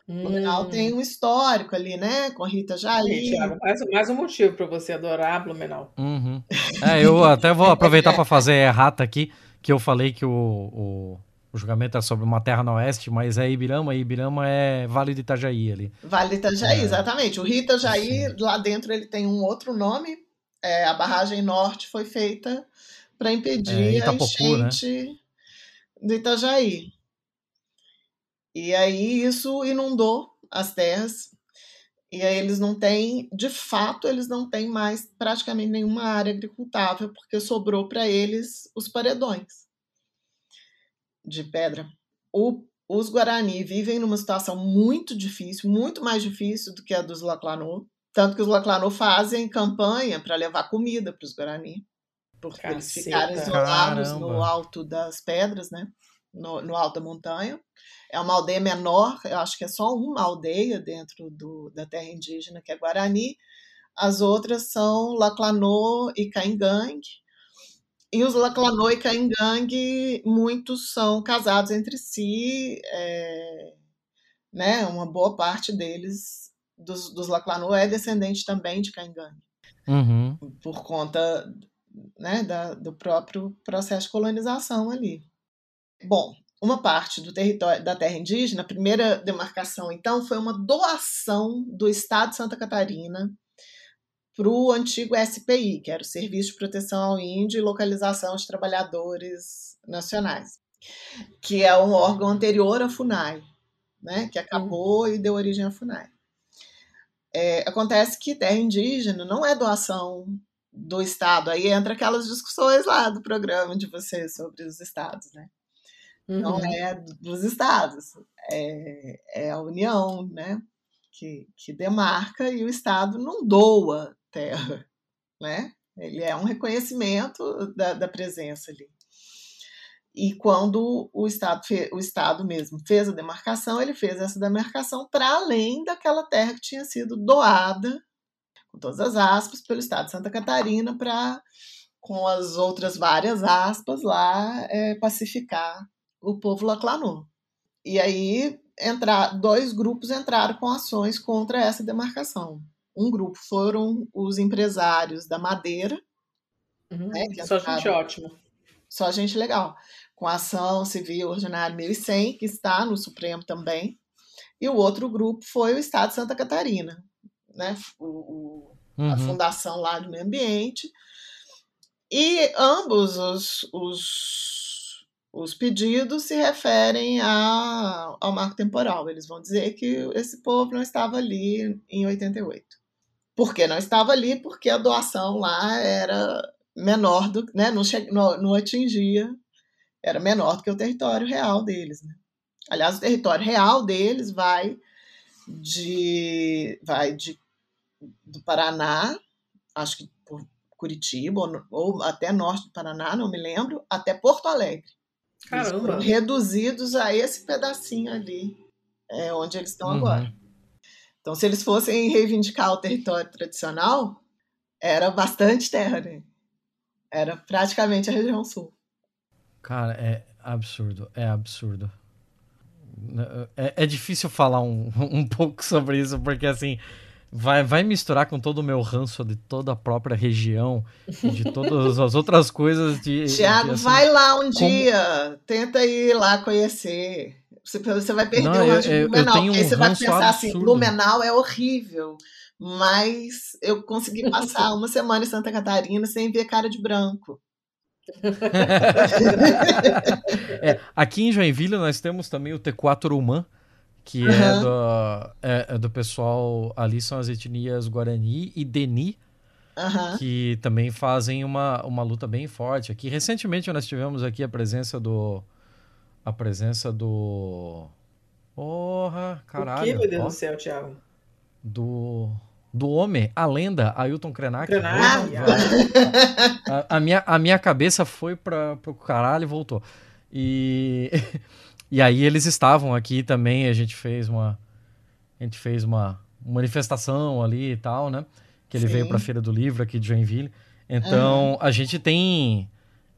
Hum. Blumenau tem um histórico ali, né? Com Rita Jair. Thiago, mais, mais um motivo para você adorar Blumenau. Uhum. É, eu até vou aproveitar para fazer errata aqui, que eu falei que o, o, o, julgamento é sobre uma terra no oeste, mas é Ibirama, e Ibirama é Vale de Itajaí ali. Vale de Itajaí, é. exatamente. O Rita Jair, lá dentro ele tem um outro nome. É, a barragem norte foi feita para impedir é, a né? enchente né? do Itajaí. E aí isso inundou as terras. E aí eles não têm, de fato, eles não têm mais praticamente nenhuma área agricultável, porque sobrou para eles os paredões de pedra. O, os Guarani vivem numa situação muito difícil, muito mais difícil do que a dos Laclanô. Tanto que os Laclanô fazem campanha para levar comida para os Guarani porque Caceta. eles ficaram isolados Caramba. no alto das pedras, né? No, no, alto da montanha. É uma aldeia menor, eu acho que é só uma aldeia dentro do, da terra indígena, que é Guarani. As outras são Laclanô e Caingang. E os Laclanô e Caingang, muitos são casados entre si, é, né? Uma boa parte deles, dos, dos Laclanô, é descendente também de Caingang. Uhum. Por conta né, da, do próprio processo de colonização ali. Bom, uma parte do território da terra indígena, a primeira demarcação, então, foi uma doação do Estado de Santa Catarina para o antigo SPI, que era o Serviço de Proteção ao Índio e Localização de Trabalhadores Nacionais, que é um órgão anterior à FUNAI, né, que acabou e deu origem à FUNAI. É, acontece que terra indígena não é doação do Estado. Aí entra aquelas discussões lá do programa de vocês sobre os Estados, né? Uhum. Não é dos Estados, é, é a União, né? Que, que demarca e o Estado não doa terra, né? Ele é um reconhecimento da, da presença ali. E quando o Estado, o Estado mesmo fez a demarcação, ele fez essa demarcação para além daquela terra que tinha sido doada com todas as aspas, pelo estado de Santa Catarina para, com as outras várias aspas lá, é, pacificar o povo laclanô. E aí entrar, dois grupos entraram com ações contra essa demarcação. Um grupo foram os empresários da madeira. Uhum, né, só gente ótima. Só gente legal. Com a ação civil ordinária 1100, que está no Supremo também. E o outro grupo foi o Estado de Santa Catarina, né, o, o uhum. a fundação lá do meio ambiente. E ambos os, os, os pedidos se referem a, ao marco temporal. Eles vão dizer que esse povo não estava ali em 88. Por que não estava ali? Porque a doação lá era menor do né, não, che, não, não atingia, era menor do que o território real deles. Né? Aliás, o território real deles vai de, vai de do Paraná, acho que por Curitiba, ou, ou, até norte do Paraná, não me lembro, até Porto Alegre. Caramba! reduzidos a esse pedacinho ali, é, onde eles estão uhum. agora. Então, se eles fossem reivindicar o território tradicional, era bastante terra, né? Era praticamente a região sul. Cara, é, absurdo, é absurdo. É, é difícil falar um, (laughs) um pouco sobre isso, porque assim, vai, vai misturar com todo o meu ranço de toda a própria região, de todas as outras coisas de. Tiago, assim, vai lá um como... dia, tenta ir lá conhecer. Você, você vai perder Não, o ranço de Blumenau, um você vai pensar assim, absurdo. assim, Blumenau é horrível. Mas eu consegui passar (laughs) uma semana em Santa Catarina sem ver cara de branco. (laughs) é, aqui em Joinville nós temos também o T4 Human, que uhum. é, do, é, é, do pessoal ali, são as etnias Guarani e Deni, uhum. que também fazem uma, uma luta bem forte. Aqui, recentemente, nós tivemos aqui a presença do. A presença do. Porra, caralho. O que, meu Deus ó, do céu, Thiago? Do do homem, a lenda, Ailton Krenak. Krenak. A, a, minha, a minha cabeça foi para o caralho e voltou. E, (laughs) e aí eles estavam aqui também, a gente fez uma a gente fez uma manifestação ali e tal, né? Que ele Sim. veio para a Feira do Livro aqui de Joinville. Então, uhum. a gente tem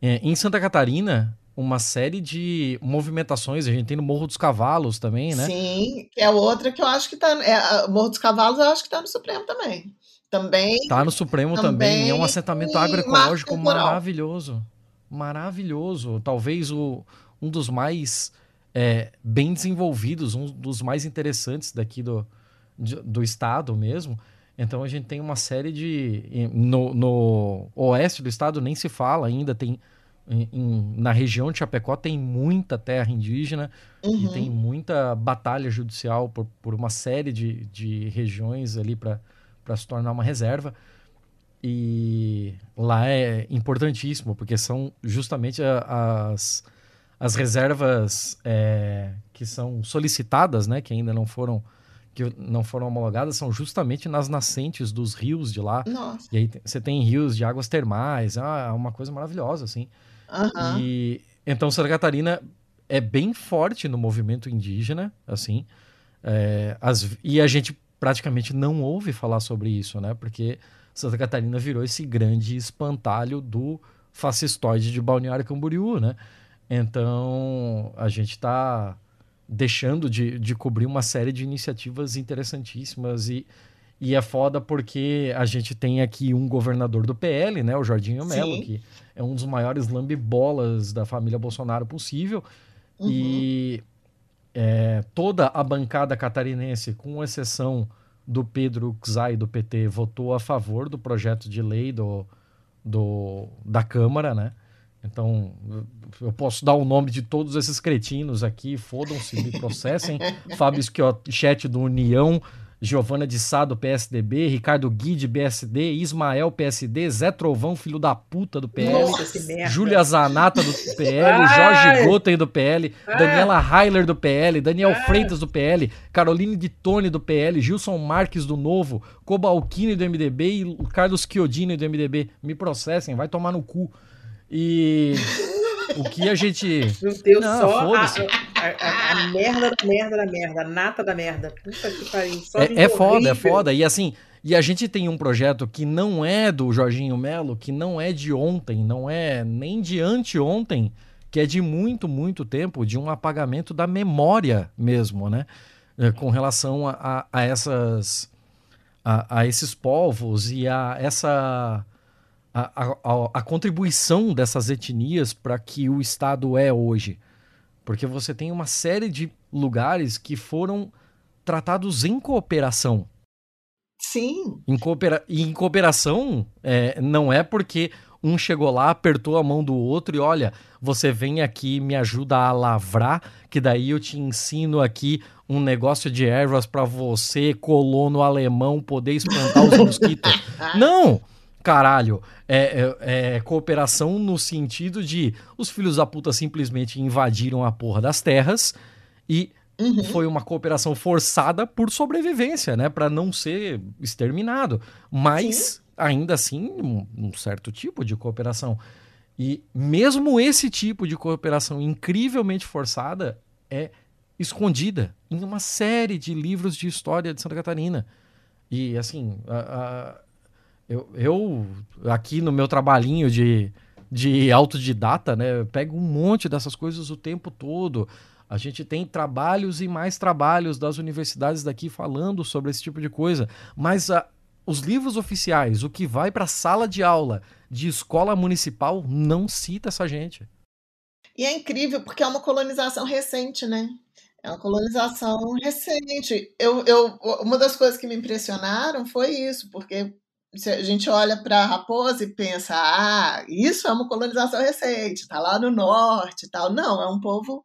é, em Santa Catarina uma série de movimentações. A gente tem no Morro dos Cavalos também, né? Sim, que é outra que eu acho que tá. É, Morro dos Cavalos eu acho que tá no Supremo também. Também. Tá no Supremo também. também. É um assentamento agroecológico maravilhoso. Maravilhoso. Talvez o, um dos mais é, bem desenvolvidos, um dos mais interessantes daqui do, de, do estado mesmo. Então a gente tem uma série de. No, no oeste do estado nem se fala ainda, tem em, em, na região de Chapecó tem muita terra indígena uhum. e tem muita batalha judicial por, por uma série de, de regiões ali para se tornar uma reserva. E lá é importantíssimo, porque são justamente a, as, as reservas é, que são solicitadas, né, que ainda não foram que não foram homologadas são justamente nas nascentes dos rios de lá. Nossa. E aí você tem rios de águas termais, é uma coisa maravilhosa, assim. Uhum. E então Santa Catarina é bem forte no movimento indígena, assim. É, as, e a gente praticamente não ouve falar sobre isso, né? Porque Santa Catarina virou esse grande espantalho do fascistoide de Balneário Camboriú, né? Então a gente está deixando de, de cobrir uma série de iniciativas interessantíssimas e, e é foda porque a gente tem aqui um governador do PL, né? O Jorginho Melo, que é um dos maiores lambibolas da família Bolsonaro possível. Uhum. E é, toda a bancada catarinense, com exceção do Pedro Xay do PT, votou a favor do projeto de lei do, do, da Câmara, né? Então, eu posso dar o nome de todos esses cretinos aqui, fodam-se, me processem. (laughs) Fábio Schiotti do União, Giovana de Sá, do PSDB, Ricardo Guide, BSD, Ismael, PSD, Zé Trovão, filho da puta, do PL, Nossa, Júlia Zanata, do PL, Jorge Goten, do PL, Daniela Heiler, do PL, Daniel Freitas, do PL, Caroline de Tone, do PL, Gilson Marques, do Novo, Cobalcini, do MDB e Carlos Chiodini, do MDB. Me processem, vai tomar no cu. E (laughs) o que a gente... Meu Deus, Não, só a, a, merda da merda da merda, a nata da merda. Puta que pariu. é, é foda, é foda. E assim, e a gente tem um projeto que não é do Jorginho Melo, que não é de ontem, não é nem de anteontem, que é de muito, muito tempo, de um apagamento da memória mesmo, né? É, com relação a, a, a essas. A, a, esses povos e a essa. A, a, a contribuição dessas etnias para que o Estado é hoje. Porque você tem uma série de lugares que foram tratados em cooperação. Sim. Em coopera... E em cooperação é, não é porque um chegou lá, apertou a mão do outro e olha, você vem aqui me ajuda a lavrar, que daí eu te ensino aqui um negócio de ervas para você, colono alemão, poder espantar os mosquitos. (laughs) não! Caralho, é, é, é, cooperação no sentido de os filhos da puta simplesmente invadiram a porra das terras e uhum. foi uma cooperação forçada por sobrevivência, né? para não ser exterminado. Mas, Sim. ainda assim, um, um certo tipo de cooperação. E mesmo esse tipo de cooperação incrivelmente forçada é escondida em uma série de livros de história de Santa Catarina. E assim, a, a, eu, eu, aqui no meu trabalhinho de, de autodidata, né? Eu pego um monte dessas coisas o tempo todo. A gente tem trabalhos e mais trabalhos das universidades daqui falando sobre esse tipo de coisa, mas a, os livros oficiais, o que vai para a sala de aula de escola municipal, não cita essa gente. E é incrível porque é uma colonização recente, né? É uma colonização recente. Eu, eu, uma das coisas que me impressionaram foi isso, porque a gente olha para a raposa e pensa, ah, isso é uma colonização recente, está lá no norte e tal. Não, é um povo,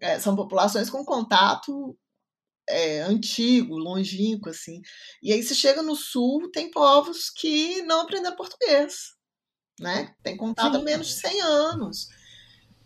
é, são populações com contato é, antigo, longínquo, assim. E aí, se chega no sul, tem povos que não aprenderam português, né? Tem contato Sim. há menos de 100 anos.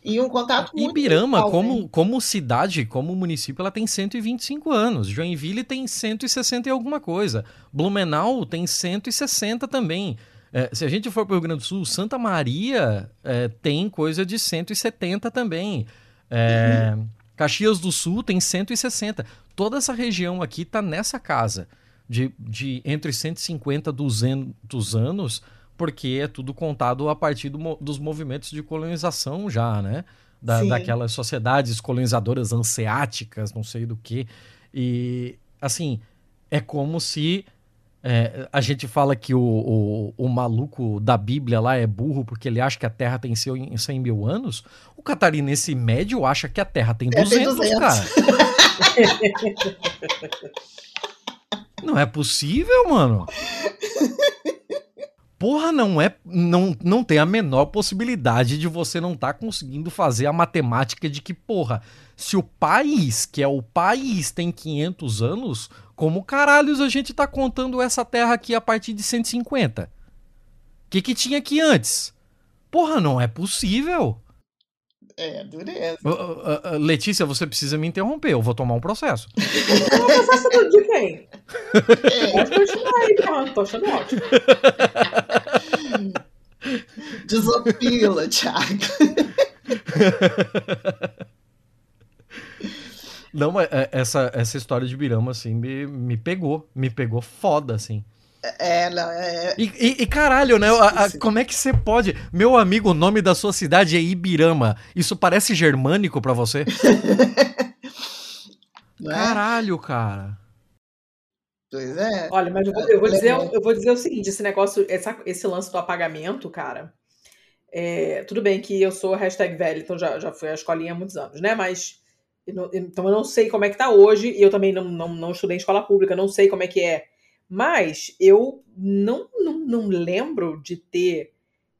E um contato muito Ibirama, como, como cidade, como município, ela tem 125 anos. Joinville tem 160 e alguma coisa. Blumenau tem 160 também. É, se a gente for para o Rio Grande do Sul, Santa Maria é, tem coisa de 170 também. É, uhum. Caxias do Sul tem 160. Toda essa região aqui está nessa casa de, de entre 150 e 200 anos porque é tudo contado a partir do, dos movimentos de colonização já, né? Da, daquelas sociedades colonizadoras anseáticas, não sei do que. E, assim, é como se é, a gente fala que o, o, o, maluco da Bíblia lá é burro porque ele acha que a Terra tem 100 mil anos. O catarinense médio acha que a Terra tem 200, é, tem 200. cara. (laughs) Não é possível, mano. Porra, não é. Não, não tem a menor possibilidade de você não estar tá conseguindo fazer a matemática de que, porra, se o país, que é o país, tem 500 anos, como caralhos a gente tá contando essa terra aqui a partir de 150? O que, que tinha aqui antes? Porra, não é possível. É, dureza. Uh, uh, uh, Letícia, você precisa me interromper, eu vou tomar um processo. (laughs) um processo de quem? É. Pode continuar aí, Fernando, tô achando ótimo. Desopila, Thiago. Não, mas é, essa, essa história de Birama, assim, me, me pegou. Me pegou foda, assim. É, não, é... E, e, e caralho, né? A, a, como é que você pode. Meu amigo, o nome da sua cidade é Ibirama. Isso parece germânico para você? (laughs) é? Caralho, cara. Pois é. Olha, mas eu vou, eu vou, dizer, eu vou dizer o seguinte: esse negócio, essa, esse lance do apagamento, cara. É, tudo bem que eu sou hashtag velho, então já, já fui à escolinha há muitos anos, né? Mas. Eu não, então eu não sei como é que tá hoje, e eu também não, não, não estudei em escola pública, não sei como é que é mas eu não, não, não lembro de ter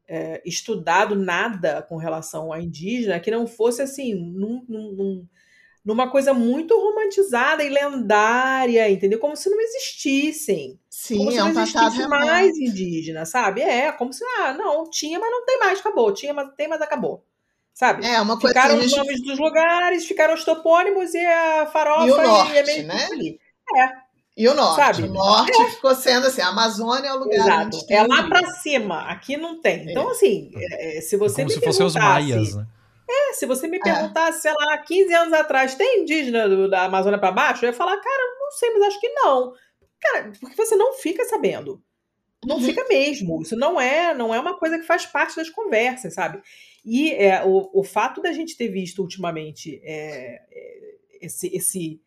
é, estudado nada com relação a indígena que não fosse assim, num, num, numa coisa muito romantizada e lendária, entendeu? Como se não existissem. Sim, como se é um não existisse mais indígena, sabe? É, como se, ah, não, tinha, mas não tem mais, acabou. Tinha, mas tem, mas acabou. Sabe? É, uma coisa ficaram os nomes dos lugares, ficaram os topônimos e a farofa e, o norte, e a né? ali. É. E o norte. Sabe? O norte é. ficou sendo assim, a Amazônia é o lugar Exato. onde tem É lá para cima, aqui não tem. Então, é. assim, é, é se você Como me se fossem os maias, né? É, se você me é. perguntasse, sei lá, 15 anos atrás, tem indígena do, da Amazônia para baixo? Eu ia falar, cara, não sei, mas acho que não. Cara, porque você não fica sabendo. Não uhum. fica mesmo. Isso não é, não é uma coisa que faz parte das conversas, sabe? E é, o, o fato da gente ter visto ultimamente é, esse, esse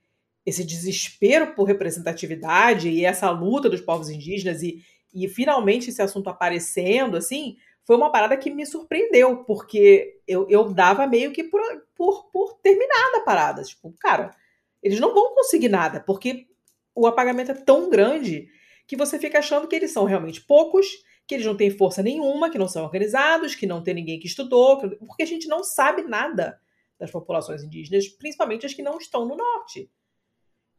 esse desespero por representatividade e essa luta dos povos indígenas e, e finalmente esse assunto aparecendo, assim, foi uma parada que me surpreendeu, porque eu, eu dava meio que por, por, por terminada a parada. Tipo, cara, eles não vão conseguir nada, porque o apagamento é tão grande que você fica achando que eles são realmente poucos, que eles não têm força nenhuma, que não são organizados, que não tem ninguém que estudou, porque a gente não sabe nada das populações indígenas, principalmente as que não estão no norte.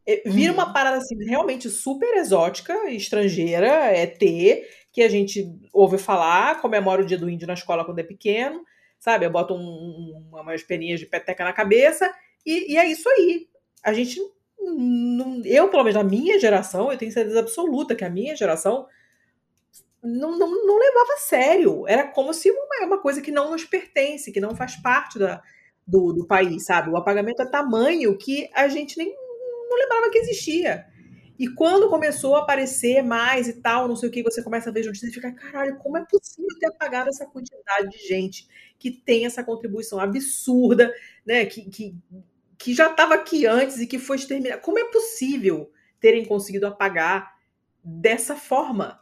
É, vira uma uhum. parada assim, realmente super exótica, estrangeira, é ter, que a gente ouve falar, comemora o dia do índio na escola quando é pequeno, sabe? Eu boto um, um, umas peninhas de peteca na cabeça e, e é isso aí. A gente, não, eu, pelo menos na minha geração, eu tenho certeza absoluta que a minha geração não, não, não levava a sério. Era como se uma, uma coisa que não nos pertence, que não faz parte da, do, do país, sabe? O apagamento é tamanho que a gente nem não lembrava que existia. E quando começou a aparecer mais e tal, não sei o que, você começa a ver notícias e fica, caralho, como é possível ter apagado essa quantidade de gente que tem essa contribuição absurda, né? Que, que, que já estava aqui antes e que foi exterminada. Como é possível terem conseguido apagar dessa forma?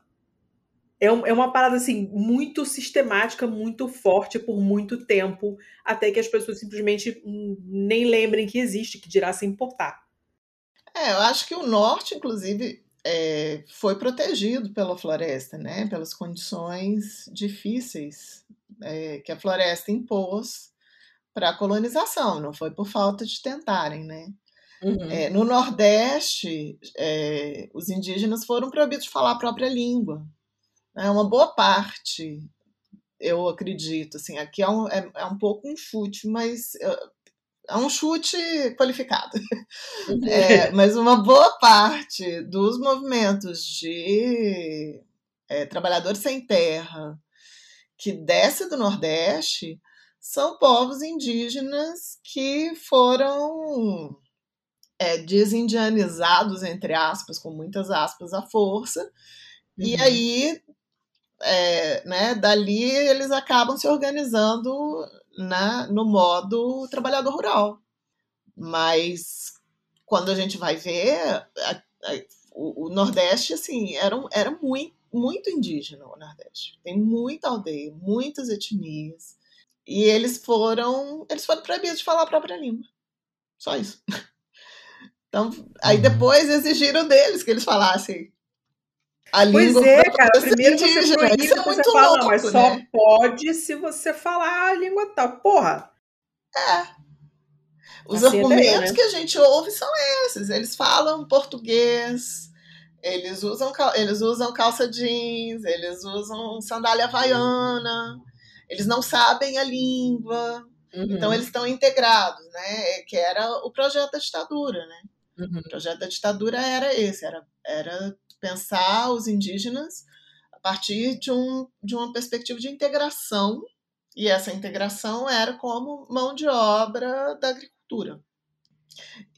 É, um, é uma parada assim muito sistemática, muito forte por muito tempo, até que as pessoas simplesmente nem lembrem que existe, que dirá se importar. É, eu acho que o norte, inclusive, é, foi protegido pela floresta, né? Pelas condições difíceis é, que a floresta impôs para a colonização, não foi por falta de tentarem, né? Uhum. É, no Nordeste, é, os indígenas foram proibidos de falar a própria língua. Né? Uma boa parte, eu acredito, assim, aqui é um, é, é um pouco um chute, mas é um chute qualificado. É, mas uma boa parte dos movimentos de é, trabalhadores sem terra que desce do Nordeste são povos indígenas que foram é, desindianizados, entre aspas, com muitas aspas, à força. Uhum. E aí, é, né, dali eles acabam se organizando na, no modo trabalhador rural. Mas quando a gente vai ver, a, a, o, o, Nordeste, assim, era, era muito, muito indígena o Nordeste. Tem muita aldeia, muitas etnias. E eles foram, eles foram proibidos de falar a própria língua. Só isso. (laughs) Então, aí uhum. depois exigiram deles que eles falassem a pois é, cara, primeiro você proíbe, Isso é muito fala, louco, mas só né? pode se você falar a língua tal. Porra! É. Os assim argumentos né? que a gente ouve são esses. Eles falam português, eles usam, eles usam calça jeans, eles usam sandália havaiana, eles não sabem a língua. Então, uhum. Então eles estão integrados, né? Que era o projeto da ditadura, né? Uhum. O projeto da ditadura era esse, era, era pensar os indígenas a partir de, um, de uma perspectiva de integração, e essa integração era como mão de obra da agricultura.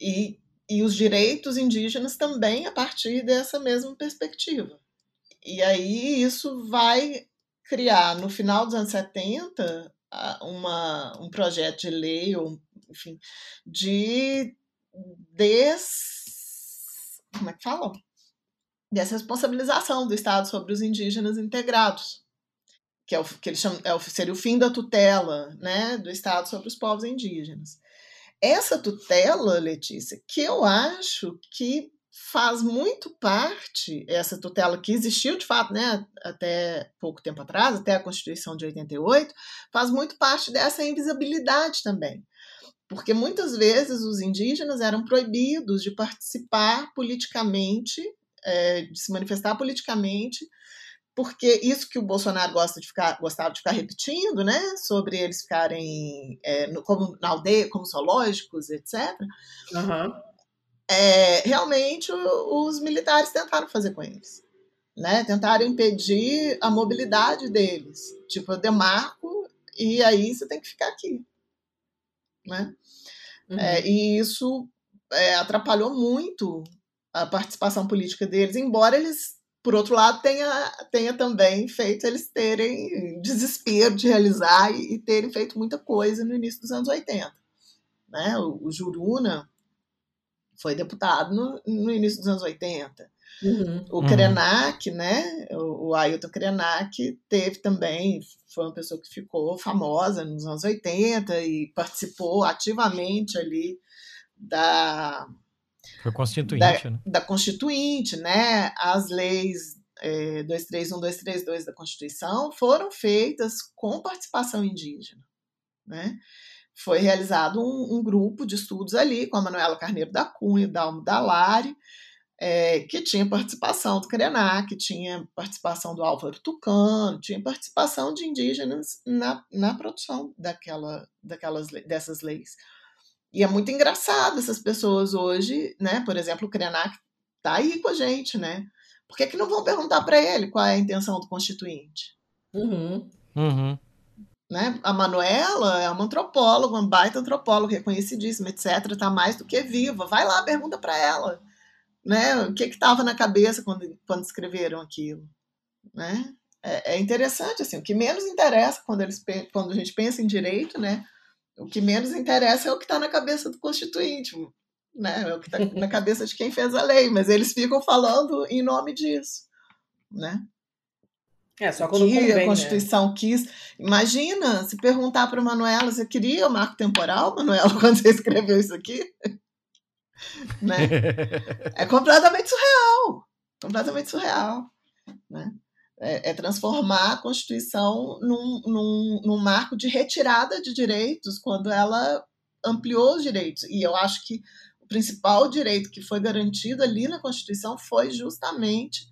E, e os direitos indígenas também a partir dessa mesma perspectiva. E aí isso vai criar, no final dos anos 70, uma, um projeto de lei, ou, enfim, de des... Como é que fala? Dessa responsabilização do Estado sobre os indígenas integrados, que, é o, que eles chamam, é o, seria o fim da tutela né, do Estado sobre os povos indígenas. Essa tutela, Letícia, que eu acho que faz muito parte, essa tutela que existiu de fato né, até pouco tempo atrás, até a Constituição de 88, faz muito parte dessa invisibilidade também. Porque muitas vezes os indígenas eram proibidos de participar politicamente é, de se manifestar politicamente, porque isso que o Bolsonaro gosta de ficar, gostava de ficar repetindo, né, sobre eles ficarem é, no, como na aldeia, como zoológicos, etc. Uhum. É, realmente os militares tentaram fazer com eles, né, tentaram impedir a mobilidade deles, tipo, eu demarco e aí você tem que ficar aqui, né? Uhum. É, e isso é, atrapalhou muito a participação política deles, embora eles, por outro lado, tenha, tenha também feito eles terem desespero de realizar e, e terem feito muita coisa no início dos anos 80. Né? O, o Juruna foi deputado no, no, início dos anos 80. Uhum. O Krenak, uhum. né? O, o Ailton Krenak teve também, foi uma pessoa que ficou famosa nos anos 80 e participou ativamente ali da, foi constituinte, da, né? Da constituinte, né? As leis é, 231, 232 da Constituição foram feitas com participação indígena, né? Foi realizado um, um grupo de estudos ali com a Manuela Carneiro da Cunha, Dalmo Dalari, é, que tinha participação do Krenak, tinha participação do Álvaro Tucano, tinha participação de indígenas na, na produção daquela, daquelas, dessas leis. E é muito engraçado essas pessoas hoje, né? Por exemplo, o Krenak tá aí com a gente, né? Por que, que não vão perguntar para ele qual é a intenção do constituinte? Uhum. Uhum. Né? A Manuela é uma antropóloga, uma baita antropóloga, reconhecidíssima, etc. Está mais do que viva. Vai lá, pergunta para ela né? O que estava na cabeça quando, quando escreveram aquilo, né? É, é, interessante assim. O que menos interessa quando eles quando a gente pensa em direito, né? O que menos interessa é o que está na cabeça do constituinte, né? É o que está na cabeça de quem fez a lei. Mas eles ficam falando em nome disso, né? É, só quando que convém, a né? Constituição quis. Imagina se perguntar para Manuela, você queria o marco temporal, Manuela, (laughs) quando você escreveu isso aqui? né? (laughs) É completamente surreal. Completamente surreal. Né? É, é transformar a Constituição num, num, num marco de retirada de direitos quando ela ampliou os direitos. E eu acho que o principal direito que foi garantido ali na Constituição foi justamente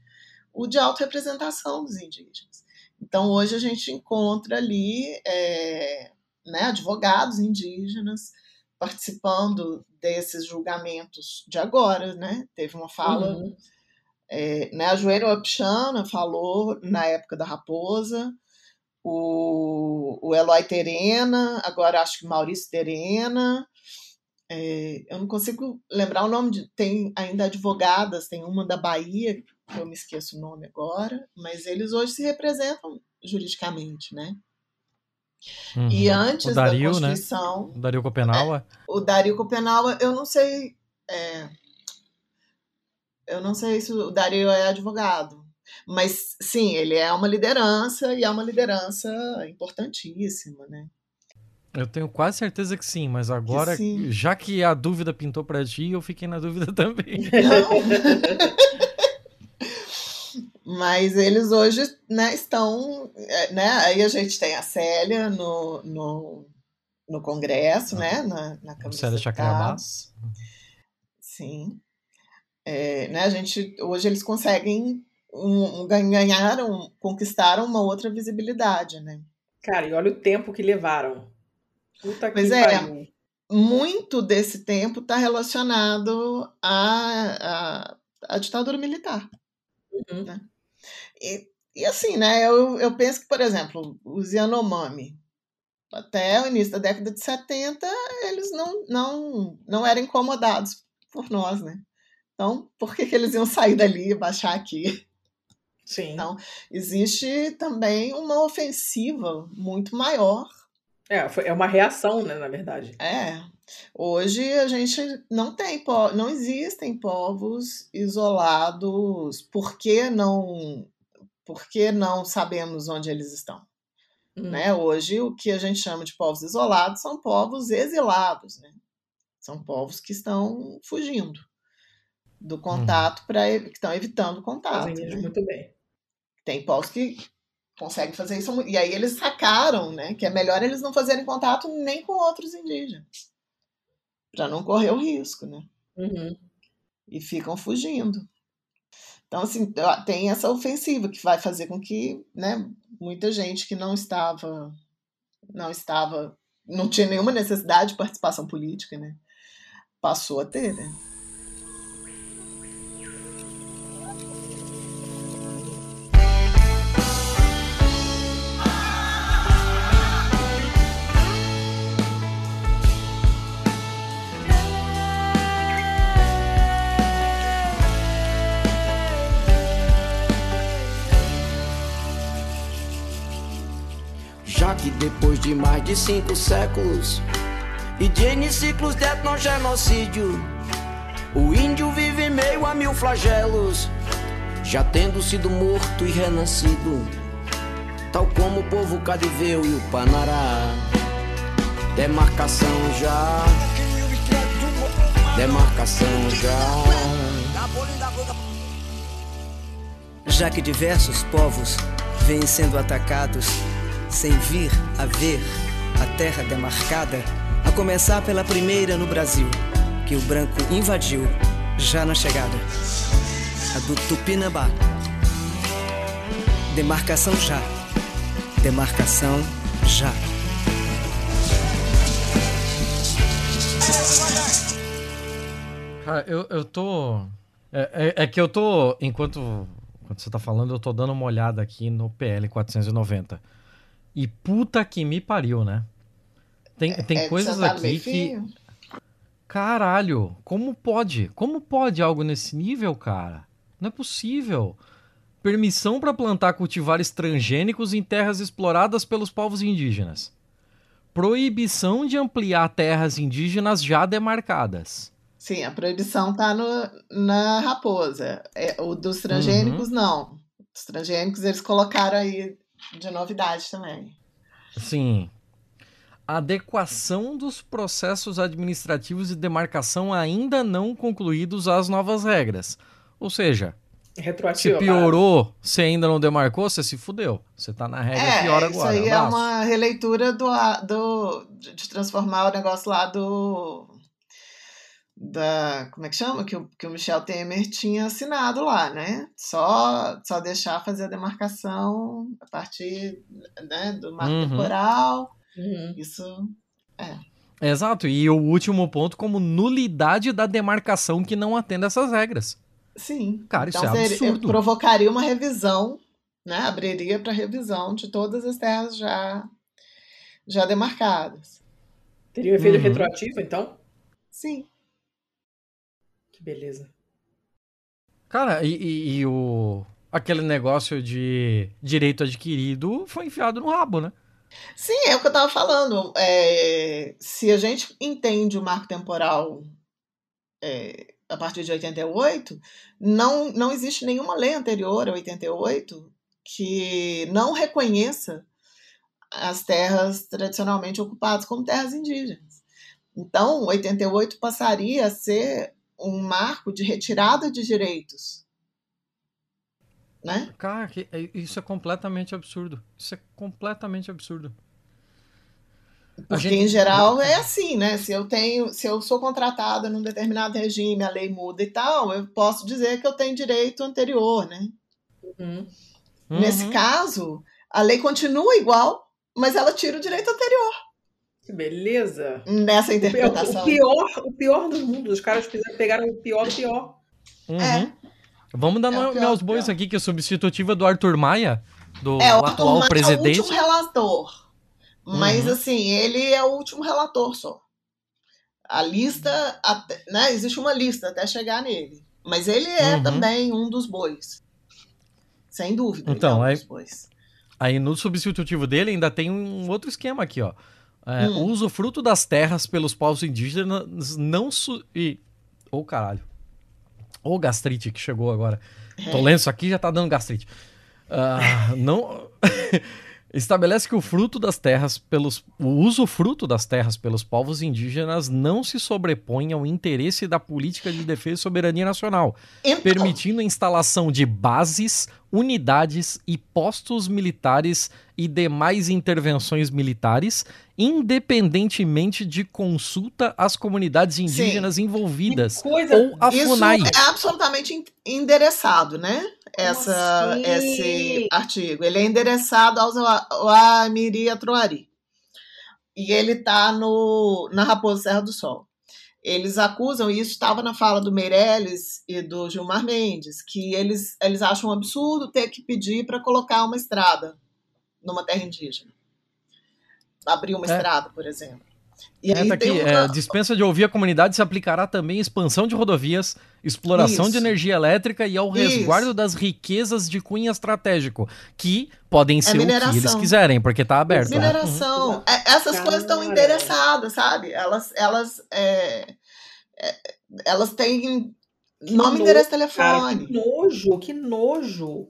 o de autorrepresentação dos indígenas. Então, hoje a gente encontra ali é, né, advogados indígenas participando desses julgamentos de agora, né? Teve uma fala, uhum. É, né, a Joelho Opchana falou na época da Raposa, o, o Eloy Terena, agora acho que Maurício Terena, é, eu não consigo lembrar o nome, de, tem ainda advogadas, tem uma da Bahia, eu me esqueço o nome agora, mas eles hoje se representam juridicamente, né? Uhum. E antes Dario, da né? Constituição. Né? O Dario Copenaua. É, o Dario Copenaua, eu não sei. É, eu não sei se o Dario é advogado. Mas sim, ele é uma liderança e é uma liderança importantíssima, né? Eu tenho quase certeza que sim, mas agora, que já que a dúvida pintou para ti, eu fiquei na dúvida (laughs) também. (laughs) Mas eles hoje né, estão. É, né, aí a gente tem a Célia no, no, no Congresso, né, na, na Câmara Célia Deputados. Sim. É, né, a gente, hoje eles conseguem um, um, ganharam, conquistaram uma outra visibilidade, né? Cara, e olha o tempo que levaram. Puta que pois é, pariu. muito desse tempo está relacionado à, à, à ditadura militar. Uhum. Né? E, e assim, né, eu, eu penso que, por exemplo, os Yanomami, até o início da década de 70, eles não, não, não eram incomodados por nós, né? Então, por que, que eles iam sair dali e baixar aqui? Sim. Então, existe também uma ofensiva muito maior. É, é uma reação, né, na verdade. É. Hoje a gente não tem, não existem povos isolados. Por que não porque não sabemos onde eles estão. Hum. Né? Hoje, o que a gente chama de povos isolados são povos exilados. Né? São povos que estão fugindo do contato, hum. para que estão evitando o contato. Fazem né? muito bem. Tem povos que conseguem fazer isso. E aí eles sacaram né, que é melhor eles não fazerem contato nem com outros indígenas. Para não correr o risco. Né? Uhum. E ficam fugindo. Então, assim, tem essa ofensiva que vai fazer com que né, muita gente que não estava, não estava, não tinha nenhuma necessidade de participação política, né, passou a ter, né? De mais de cinco séculos e de N ciclos de etnogenocídio, o índio vive meio a mil flagelos, já tendo sido morto e renascido, tal como o povo cadiveu e o Panará. Demarcação já, demarcação já. Já que diversos povos vêm sendo atacados sem vir a ver a terra demarcada, a começar pela primeira no Brasil, que o branco invadiu já na chegada, a do Tupinambá. Demarcação já. Demarcação já. Cara, eu, eu tô. É, é, é, que eu tô. Enquanto, enquanto você tá falando, eu tô dando uma olhada aqui no PL 490. E puta que me pariu, né? Tem, é, tem é, coisas aqui que. Caralho, como pode? Como pode algo nesse nível, cara? Não é possível. Permissão para plantar cultivares transgênicos em terras exploradas pelos povos indígenas. Proibição de ampliar terras indígenas já demarcadas. Sim, a proibição está na raposa. É, o dos transgênicos, uhum. não. Os transgênicos eles colocaram aí de novidade também. Sim. Adequação dos processos administrativos de demarcação ainda não concluídos às novas regras. Ou seja, se piorou, você ainda não demarcou, você se fudeu. Você tá na regra é, pior agora. Isso aí Abraço. é uma releitura do, do, de transformar o negócio lá do. Da, como é que chama? Que o, que o Michel Temer tinha assinado lá, né? Só, só deixar fazer a demarcação a partir né, do marco uhum. temporal. Uhum. Isso é. Exato, e o último ponto como nulidade da demarcação que não atenda essas regras. Sim. Cara, então, isso é absurdo. Provocaria uma revisão, né? Abriria para revisão de todas as terras já, já demarcadas. Teria um efeito uhum. retroativo, então? Sim. Que beleza. Cara, e, e, e, o aquele negócio de direito adquirido foi enfiado no rabo, né? Sim, é o que eu estava falando. É, se a gente entende o marco temporal é, a partir de 88, não, não existe nenhuma lei anterior a 88 que não reconheça as terras tradicionalmente ocupadas como terras indígenas. Então, 88 passaria a ser um marco de retirada de direitos. Né? Cara, é, isso é completamente absurdo. Isso é completamente absurdo. Porque gente... em geral é assim, né? Se eu tenho, se eu sou contratada num determinado regime, a lei muda e tal, eu posso dizer que eu tenho direito anterior, né? Uhum. Nesse uhum. caso, a lei continua igual, mas ela tira o direito anterior. Que beleza! Nessa interpretação. O pior, o pior do mundo, os caras pegaram o pior do pior. Uhum. É. Vamos dar é meus bois aqui, que é substitutiva do Arthur Maia, do é, o atual Maia presidente. É o último relator. Mas, uhum. assim, ele é o último relator só. A lista, até, né? Existe uma lista até chegar nele. Mas ele é uhum. também um dos bois. Sem dúvida. Então, é um aí, aí no substitutivo dele ainda tem um outro esquema aqui, ó. É, hum. O usufruto das terras pelos povos indígenas não. Su e. Ô, oh, caralho. Ô, oh, gastrite que chegou agora. É. Tô lendo isso aqui já tá dando gastrite. Uh, não. (laughs) estabelece que o fruto das terras pelos o uso fruto das terras pelos povos indígenas não se sobrepõe ao interesse da política de defesa e soberania nacional, então... permitindo a instalação de bases, unidades e postos militares e demais intervenções militares, independentemente de consulta às comunidades indígenas Sim. envolvidas coisa... ou a FUNAI. Isso é absolutamente endereçado, né? Essa, esse artigo. Ele é endereçado aos Amiri Atruari. E ele está na Raposa Serra do Sol. Eles acusam, e isso estava na fala do Meirelles e do Gilmar Mendes, que eles, eles acham um absurdo ter que pedir para colocar uma estrada numa terra indígena. Abrir uma é. estrada, por exemplo. E aí é, tá aqui, uma... é, dispensa de ouvir a comunidade se aplicará também expansão de rodovias, exploração Isso. de energia elétrica e ao resguardo Isso. das riquezas de cunho estratégico, que podem é ser é o que eles quiserem, porque está aberto. Né? Mineração. Uhum. É, essas Caramba. coisas estão interessadas, sabe? Elas, elas, é, elas têm que nome, no... endereço, telefone. Cara, que nojo, que nojo.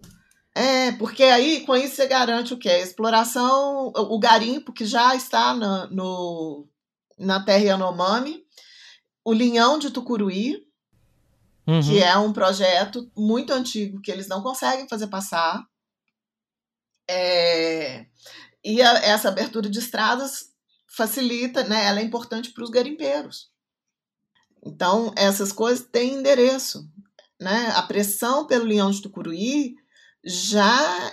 É, porque aí com isso você garante o quê? A exploração, o garimpo que já está na, no, na terra Yanomami, o Linhão de Tucuruí, uhum. que é um projeto muito antigo que eles não conseguem fazer passar. É, e a, essa abertura de estradas facilita, né? Ela é importante para os garimpeiros. Então, essas coisas têm endereço. Né? A pressão pelo Linhão de Tucuruí já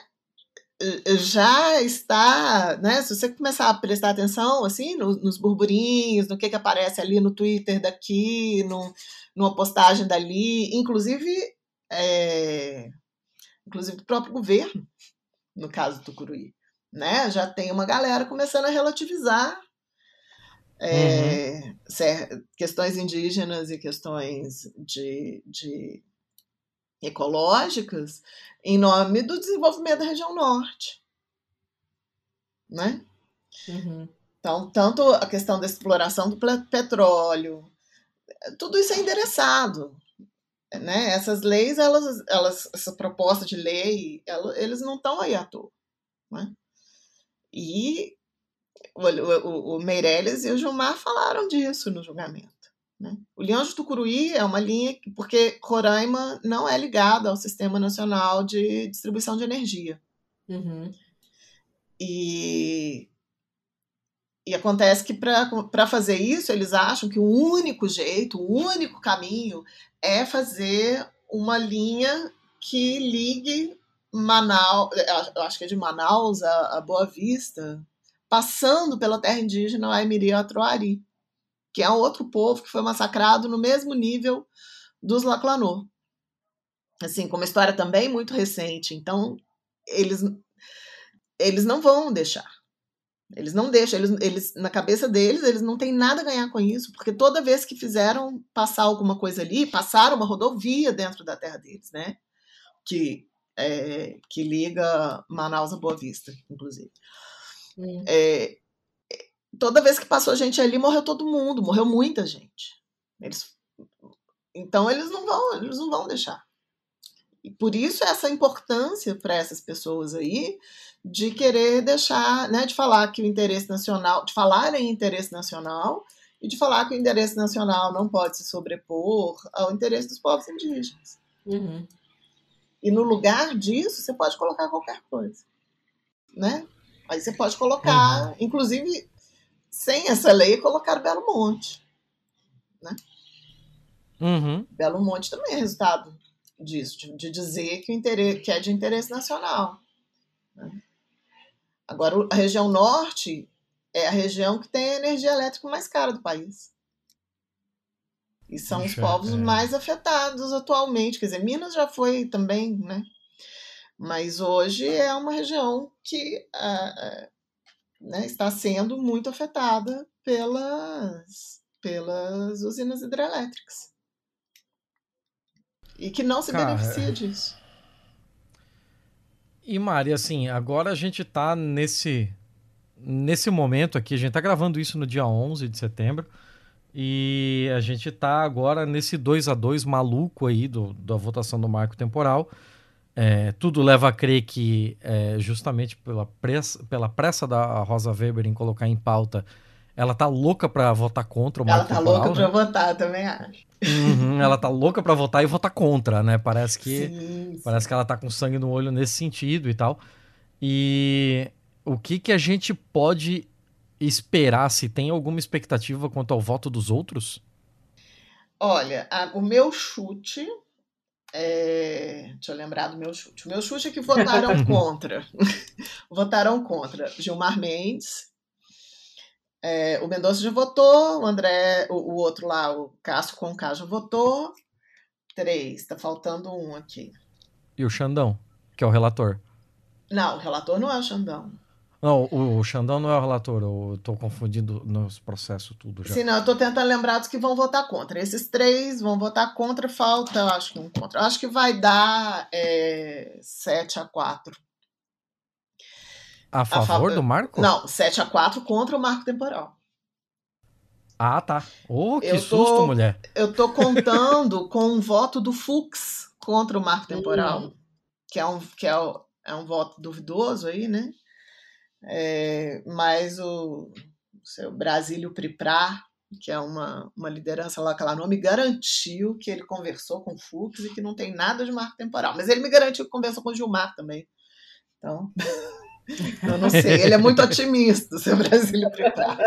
já está, né? Se você começar a prestar atenção assim no, nos burburinhos, no que, que aparece ali no Twitter daqui, no, numa postagem dali, inclusive, é, inclusive do próprio governo, no caso do Tucuruí, né? Já tem uma galera começando a relativizar é, uhum. questões indígenas e questões de, de ecológicas em nome do desenvolvimento da região norte. Né? Uhum. Então, tanto a questão da exploração do petróleo, tudo isso é endereçado. Né? Essas leis, elas, elas, essa proposta de lei, ela, eles não estão aí à toa. Né? E o, o, o, Meirelles e o Gilmar falaram disso no julgamento. Né? O Leão de Tucuruí é uma linha porque Roraima não é ligada ao Sistema Nacional de Distribuição de Energia. Uhum. E, e acontece que para fazer isso, eles acham que o único jeito, o único caminho é fazer uma linha que ligue Manaus, eu acho que é de Manaus a, a Boa Vista, passando pela terra indígena Aimiri Atroari, que é outro povo que foi massacrado no mesmo nível dos Laclanor. Assim, com uma história também muito recente. Então, eles, eles não vão deixar. Eles não deixam, eles, eles, na cabeça deles, eles não têm nada a ganhar com isso, porque toda vez que fizeram passar alguma coisa ali, passaram uma rodovia dentro da terra deles, né? Que, é, que liga Manaus a Boa Vista, inclusive. É, toda vez que passou gente ali, morreu todo mundo, morreu muita gente. Eles, então eles não vão, eles não vão deixar. E por isso essa importância para essas pessoas aí de querer deixar, né, de falar que o interesse nacional, de falar em interesse nacional e de falar que o interesse nacional não pode se sobrepor ao interesse dos povos indígenas. Uhum. E no lugar disso, você pode colocar qualquer coisa, né? Aí você pode colocar, uhum. inclusive, sem essa lei, colocar Belo Monte. Né? Uhum. Belo Monte também é resultado disso, de, de dizer que, o interesse, que é de interesse nacional. Né? Agora, a região norte é a região que tem a energia elétrica mais cara do país. E são Deixa, os povos é. mais afetados atualmente. Quer dizer, Minas já foi também, né? Mas hoje é uma região que uh, né, está sendo muito afetada pelas, pelas usinas hidrelétricas. E que não se Cara, beneficia disso. E Mari, assim, agora a gente está nesse nesse momento aqui, a gente está gravando isso no dia 11 de setembro, e a gente está agora nesse 2 a 2 maluco aí do, da votação do marco temporal. É, tudo leva a crer que, é, justamente pela pressa, pela pressa da Rosa Weber em colocar em pauta, ela tá louca para votar contra o Ela tá temporal, louca né? para votar, também acho. Uhum, ela tá louca para votar e votar contra, né? Parece que sim, sim. parece que ela tá com sangue no olho nesse sentido e tal. E o que que a gente pode esperar? Se tem alguma expectativa quanto ao voto dos outros? Olha, a, o meu chute é, deixa eu lembrar do meu chute. O meu chute é que votaram (laughs) contra. (laughs) votaram contra Gilmar Mendes. É, o Mendonça já votou, o André, o, o, outro lá, o Cássio Conká já votou. Três, tá faltando um aqui. E o Xandão, que é o relator? Não, o relator não é o Xandão. Não, o, Xandão não é o relator, eu tô confundindo nos processos tudo já. Sim, não, eu tô tentando lembrar dos que vão votar contra. Esses três vão votar contra, falta, acho que um contra. Acho que vai dar é, 7 a 4. A favor a do marco? Não, 7 a 4 contra o marco temporal. Ah, tá. Oh, que eu susto, tô, mulher. Eu tô contando (laughs) com um voto do Fux contra o marco temporal, hum. que é um, que é, é um voto duvidoso aí, né? É, mas o, seu Brasílio Priprá, que é uma, uma liderança lá que ela não me garantiu que ele conversou com o Fux e que não tem nada de marco temporal. Mas ele me garantiu que conversou com o Gilmar também. Então, (laughs) eu não sei. Ele é muito otimista, seu Brasílio Priprá.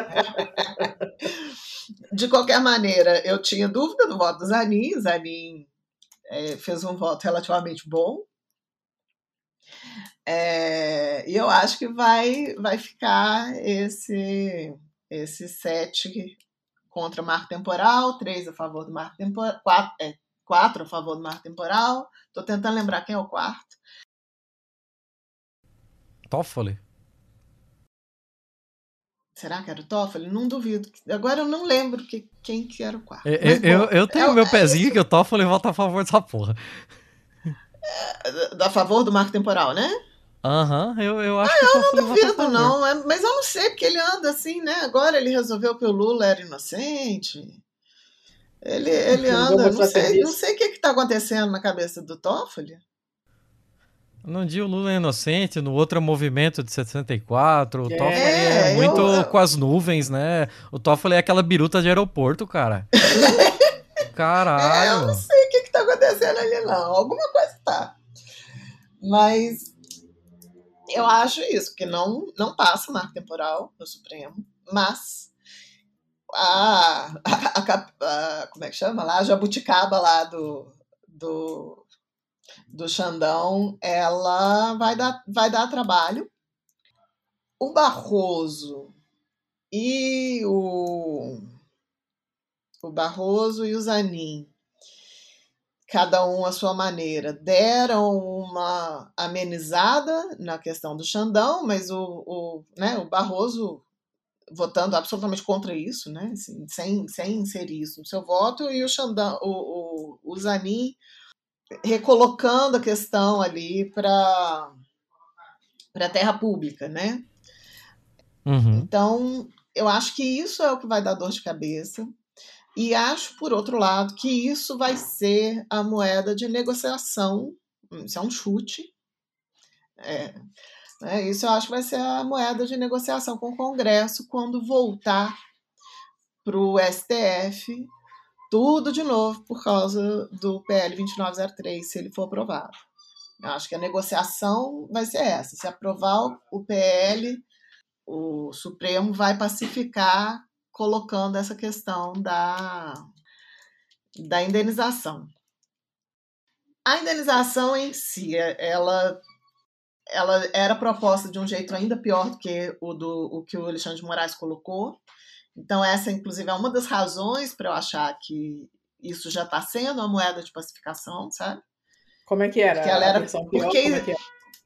De qualquer maneira, eu tinha dúvida do voto do Zanin. Zanin é, fez um voto relativamente bom. É, e eu acho que vai, vai ficar esse, esse sete contra o marco temporal, três a favor do marco temporal, quatro, é, quatro a favor do marco temporal. Estou tentando lembrar quem é o quarto. Toffoli. Será que era o Toffoli? Não duvido. Agora eu não lembro que, quem que era o quarto. Eu, Mas, bom, eu, eu, tenho é, meu é pezinho isso. que o Toffoli vota a favor dessa porra. É, a favor do marco temporal, né? Aham, uhum, eu, eu acho ah, que eu não duvido, não. É, mas eu não sei, porque ele anda assim, né? Agora ele resolveu que o Lula era inocente. Ele, ele anda, não sei, não sei o que está acontecendo na cabeça do Toffoli. Num dia o Lula é inocente, no outro é movimento de 64. O é, Toffoli é muito eu... com as nuvens, né? O Toffoli é aquela biruta de aeroporto, cara. (laughs) Caralho. É, eu não sei o que, que tá acontecendo ali, não. Alguma coisa tá. Mas eu acho isso, que não, não passa o marco temporal no Supremo, mas a, a, a, a, como é que chama lá? A jabuticaba lá do, do do Xandão, ela vai dar, vai dar trabalho. O Barroso e o, o Barroso e o Zanin, cada um à sua maneira, deram uma amenizada na questão do Xandão, mas o, o, né, o Barroso votando absolutamente contra isso, né, assim, sem, sem inserir isso no seu voto, e o Xandão, o, o, o Zanin recolocando a questão ali para para a terra pública, né? Uhum. Então, eu acho que isso é o que vai dar dor de cabeça. E acho, por outro lado, que isso vai ser a moeda de negociação. Isso é um chute. É, é, isso eu acho que vai ser a moeda de negociação com o Congresso quando voltar para o STF tudo de novo por causa do PL 2903, se ele for aprovado. Eu acho que a negociação vai ser essa. Se aprovar o PL, o Supremo vai pacificar colocando essa questão da, da indenização. A indenização em si, ela, ela era proposta de um jeito ainda pior do que o, do, o que o Alexandre de Moraes colocou, então, essa, inclusive, é uma das razões para eu achar que isso já está sendo uma moeda de pacificação, sabe? Como é que era? Porque, ela era, porque, é é?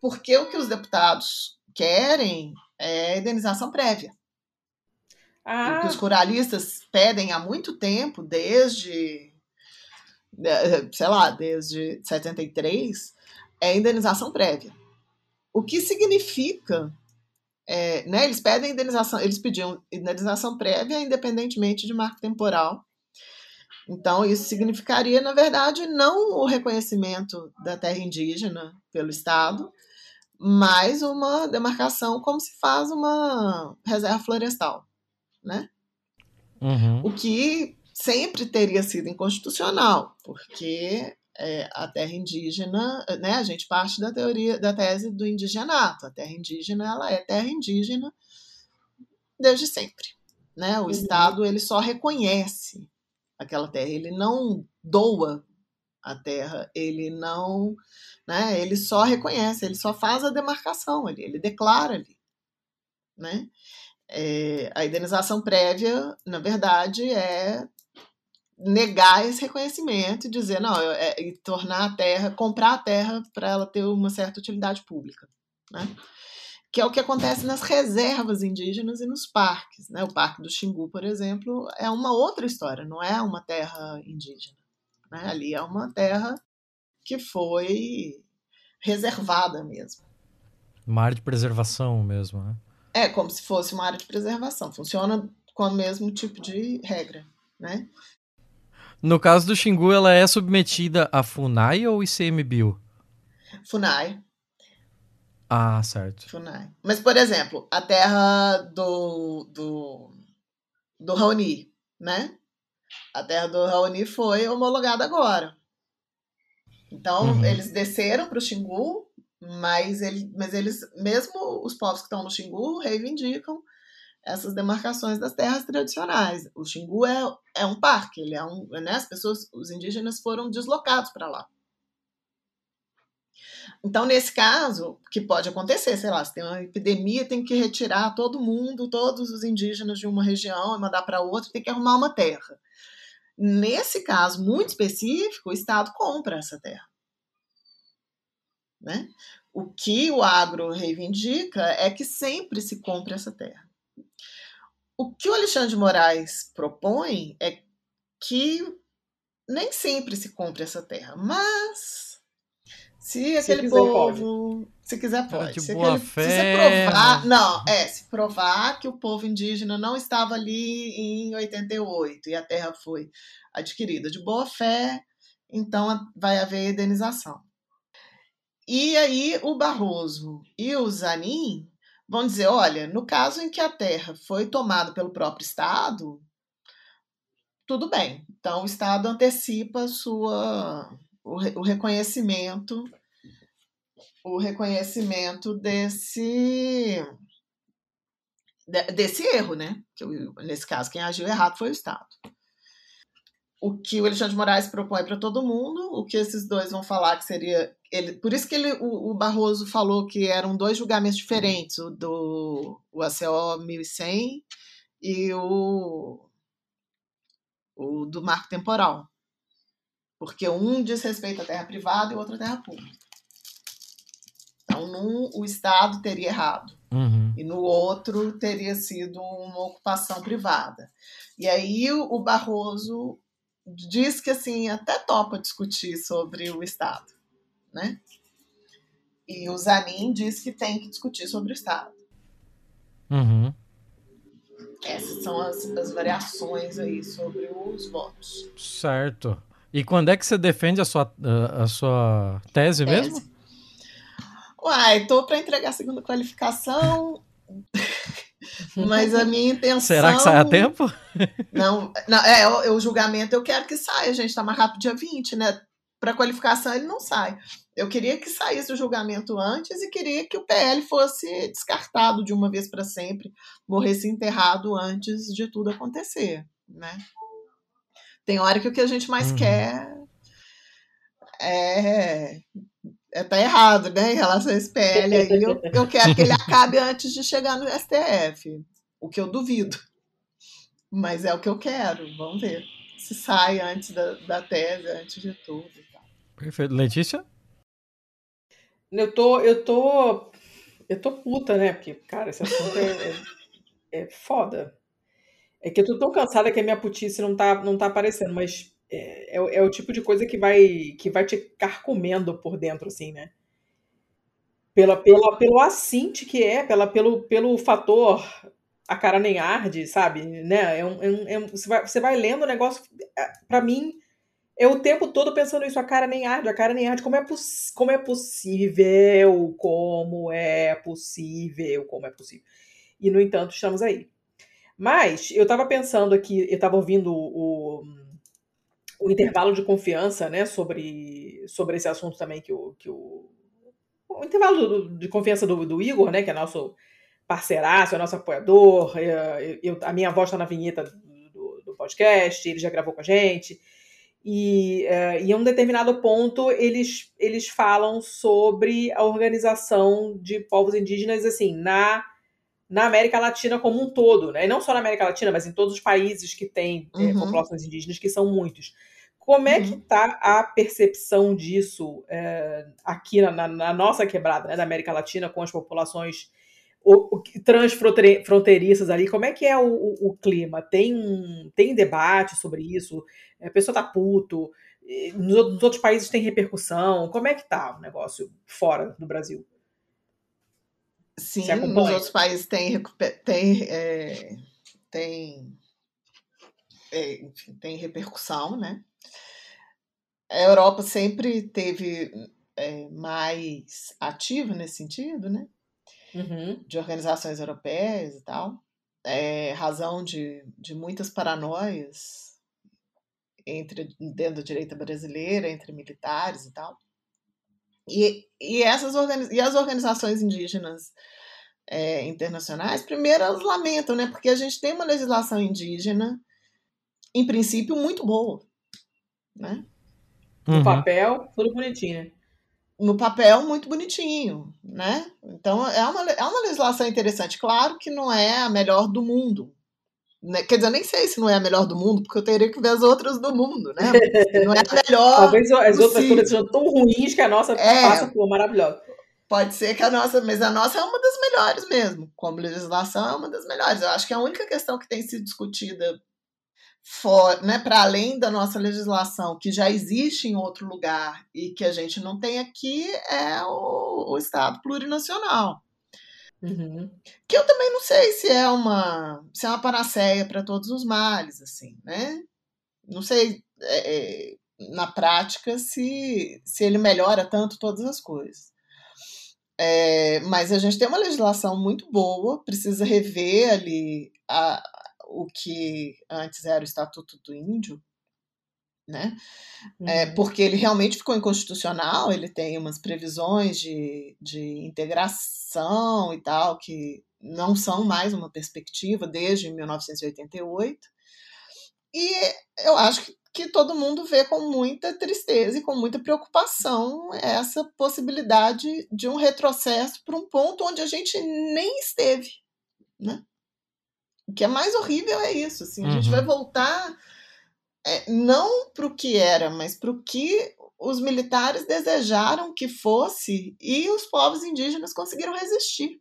porque o que os deputados querem é indenização prévia. Ah. Que os ruralistas pedem há muito tempo, desde, sei lá, desde 73, é indenização prévia. O que significa é, né, eles pedem indenização, eles pediam indenização prévia, independentemente de marco temporal. Então, isso significaria, na verdade, não o reconhecimento da terra indígena pelo Estado, mas uma demarcação como se faz uma reserva florestal, né? Uhum. O que sempre teria sido inconstitucional, porque é, a terra indígena, né, a gente parte da teoria, da tese do indigenato. A terra indígena, ela é terra indígena desde sempre, né? O uhum. Estado, ele só reconhece aquela terra, ele não doa a terra, ele não, né, ele só reconhece, ele só faz a demarcação ali, ele declara ali, né? É, a indenização prévia, na verdade, é negar esse reconhecimento e dizer, não, é, e tornar a terra, comprar a terra para ela ter uma certa utilidade pública, né? Que é o que acontece nas reservas indígenas e nos parques, né? O Parque do Xingu, por exemplo, é uma outra história, não é uma terra indígena, né? Ali é uma terra que foi reservada mesmo. Uma área de preservação mesmo, né? É, como se fosse uma área de preservação. Funciona com o mesmo tipo de regra, né? No caso do Xingu, ela é submetida a FUNAI ou ICMBio? FUNAI. Ah, certo. FUNAI. Mas, por exemplo, a terra do, do, do Raoni, né? A terra do Raoni foi homologada agora. Então, uhum. eles desceram para o Xingu, mas, ele, mas eles, mesmo os povos que estão no Xingu, reivindicam essas demarcações das terras tradicionais. O Xingu é, é um parque, ele é um, né, as pessoas, os indígenas foram deslocados para lá. Então, nesse caso, que pode acontecer, sei lá, se tem uma epidemia, tem que retirar todo mundo, todos os indígenas de uma região e mandar para outra, tem que arrumar uma terra. Nesse caso muito específico, o Estado compra essa terra. Né? O que o agro reivindica é que sempre se compre essa terra. o que o Alexandre de Moraes propõe é que nem sempre se compre essa terra, mas se aquele quiser, povo, pode. se quiser pode, se, aquele, se você provar, não, é, se provar que o povo indígena não estava ali em 88 e a terra foi adquirida de boa fé, então vai haver indenização. E aí o Barroso e o Zanin vão dizer, olha, no caso em que a terra foi tomada pelo próprio Estado, tudo bem. Então, o Estado antecipa sua, o, o reconhecimento o reconhecimento desse desse erro, né? Que, nesse caso, quem agiu errado foi o Estado. O que o Alexandre de Moraes propõe para todo mundo, o que esses dois vão falar que seria. Ele, por isso que ele, o, o Barroso falou que eram dois julgamentos diferentes, o do o ACO 1100 e o o do marco temporal. Porque um diz respeito à terra privada e o outro à terra pública. Então, num, o Estado teria errado. Uhum. E no outro teria sido uma ocupação privada. E aí o Barroso diz que assim até topa discutir sobre o Estado, né? E o Zanin diz que tem que discutir sobre o Estado. Uhum. Essas são as, as variações aí sobre os votos. Certo. E quando é que você defende a sua, a sua tese, tese. mesmo? Uai, tô para entregar a segunda qualificação, (laughs) mas a minha intenção. Será que sai a tempo? Não, não é, o, o julgamento eu quero que saia, gente, tá mais rápido dia 20, né? Para qualificação ele não sai. Eu queria que saísse o julgamento antes e queria que o PL fosse descartado de uma vez para sempre, morresse enterrado antes de tudo acontecer, né? Tem hora que o que a gente mais uhum. quer é tá errado, né, em relação a esse PL aí. Eu, eu quero que ele (laughs) acabe antes de chegar no STF, o que eu duvido. Mas é o que eu quero, vamos ver se sai antes da, da tese, antes de tudo. Perfeito. Letícia? Eu tô, eu tô, eu tô puta, né? Porque, cara, esse assunto é, é, é foda. É que eu tô tão cansada que a minha putice não tá, não tá aparecendo, mas é, é, é, o tipo de coisa que vai, que vai te carcomendo por dentro, assim, né? Pela, pela, pelo assinte que é, pela, pelo, pelo fator a cara nem arde, sabe? Né? É um, é um, é você, vai, você vai lendo o negócio, é, para mim, é o tempo todo pensando isso, a cara nem arde, a cara nem arde. Como é, como é possível? Como é possível? Como é possível? E, no entanto, estamos aí. Mas eu estava pensando aqui, eu estava ouvindo o, o, intervalo de confiança, né, sobre, sobre esse assunto também que o, que o, o intervalo de confiança do, do Igor, né, que é nosso parceiraço, é nosso apoiador. Eu, eu, a minha voz está na vinheta do, do podcast, ele já gravou com a gente. E, uh, em um determinado ponto eles, eles falam sobre a organização de povos indígenas assim na, na América Latina como um todo, né? E não só na América Latina, mas em todos os países que têm é, uhum. é, populações indígenas, que são muitos. Como é uhum. que está a percepção disso é, aqui na, na, nossa quebrada, né, da América Latina, com as populações o, o, transfronteiriças ali, como é que é o, o, o, clima? Tem um tem debate sobre isso? A pessoa tá puto? Nos, nos, outros países tem repercussão? Como é que tá o negócio fora do Brasil? Sim, nos outros países tem tem é, tem, é, enfim, tem repercussão, né? A Europa sempre teve é, mais ativa nesse sentido, né? uhum. de organizações europeias e tal, é razão de, de muitas paranoias entre dentro da direita brasileira, entre militares e tal. E, e, essas e as organizações indígenas é, internacionais, primeiro elas lamentam, né? Porque a gente tem uma legislação indígena, em princípio, muito boa. Né? No uhum. papel, tudo bonitinho, né? no papel muito bonitinho, né? Então é uma, é uma legislação interessante. Claro que não é a melhor do mundo. Né? Quer dizer, eu nem sei se não é a melhor do mundo, porque eu teria que ver as outras do mundo, né? Não é a (laughs) melhor. Talvez as outras todas sejam tão ruins que a nossa é, passa por maravilhosa. Pode ser que a nossa, mas a nossa é uma das melhores mesmo. Como legislação, é uma das melhores. Eu acho que a única questão que tem sido discutida for, né, para além da nossa legislação, que já existe em outro lugar e que a gente não tem aqui, é o, o Estado plurinacional. Uhum. Que eu também não sei se é uma, se é uma panaceia para todos os males, assim, né? Não sei é, é, na prática se, se ele melhora tanto todas as coisas. É, mas a gente tem uma legislação muito boa, precisa rever ali a, o que antes era o Estatuto do Índio, né? Uhum. É, porque ele realmente ficou inconstitucional, ele tem umas previsões de, de integração e tal, que não são mais uma perspectiva desde 1988. E eu acho que, que todo mundo vê com muita tristeza e com muita preocupação essa possibilidade de um retrocesso para um ponto onde a gente nem esteve, né? O que é mais horrível é isso, assim, a gente vai uhum. voltar é, não para o que era, mas para o que os militares desejaram que fosse e os povos indígenas conseguiram resistir.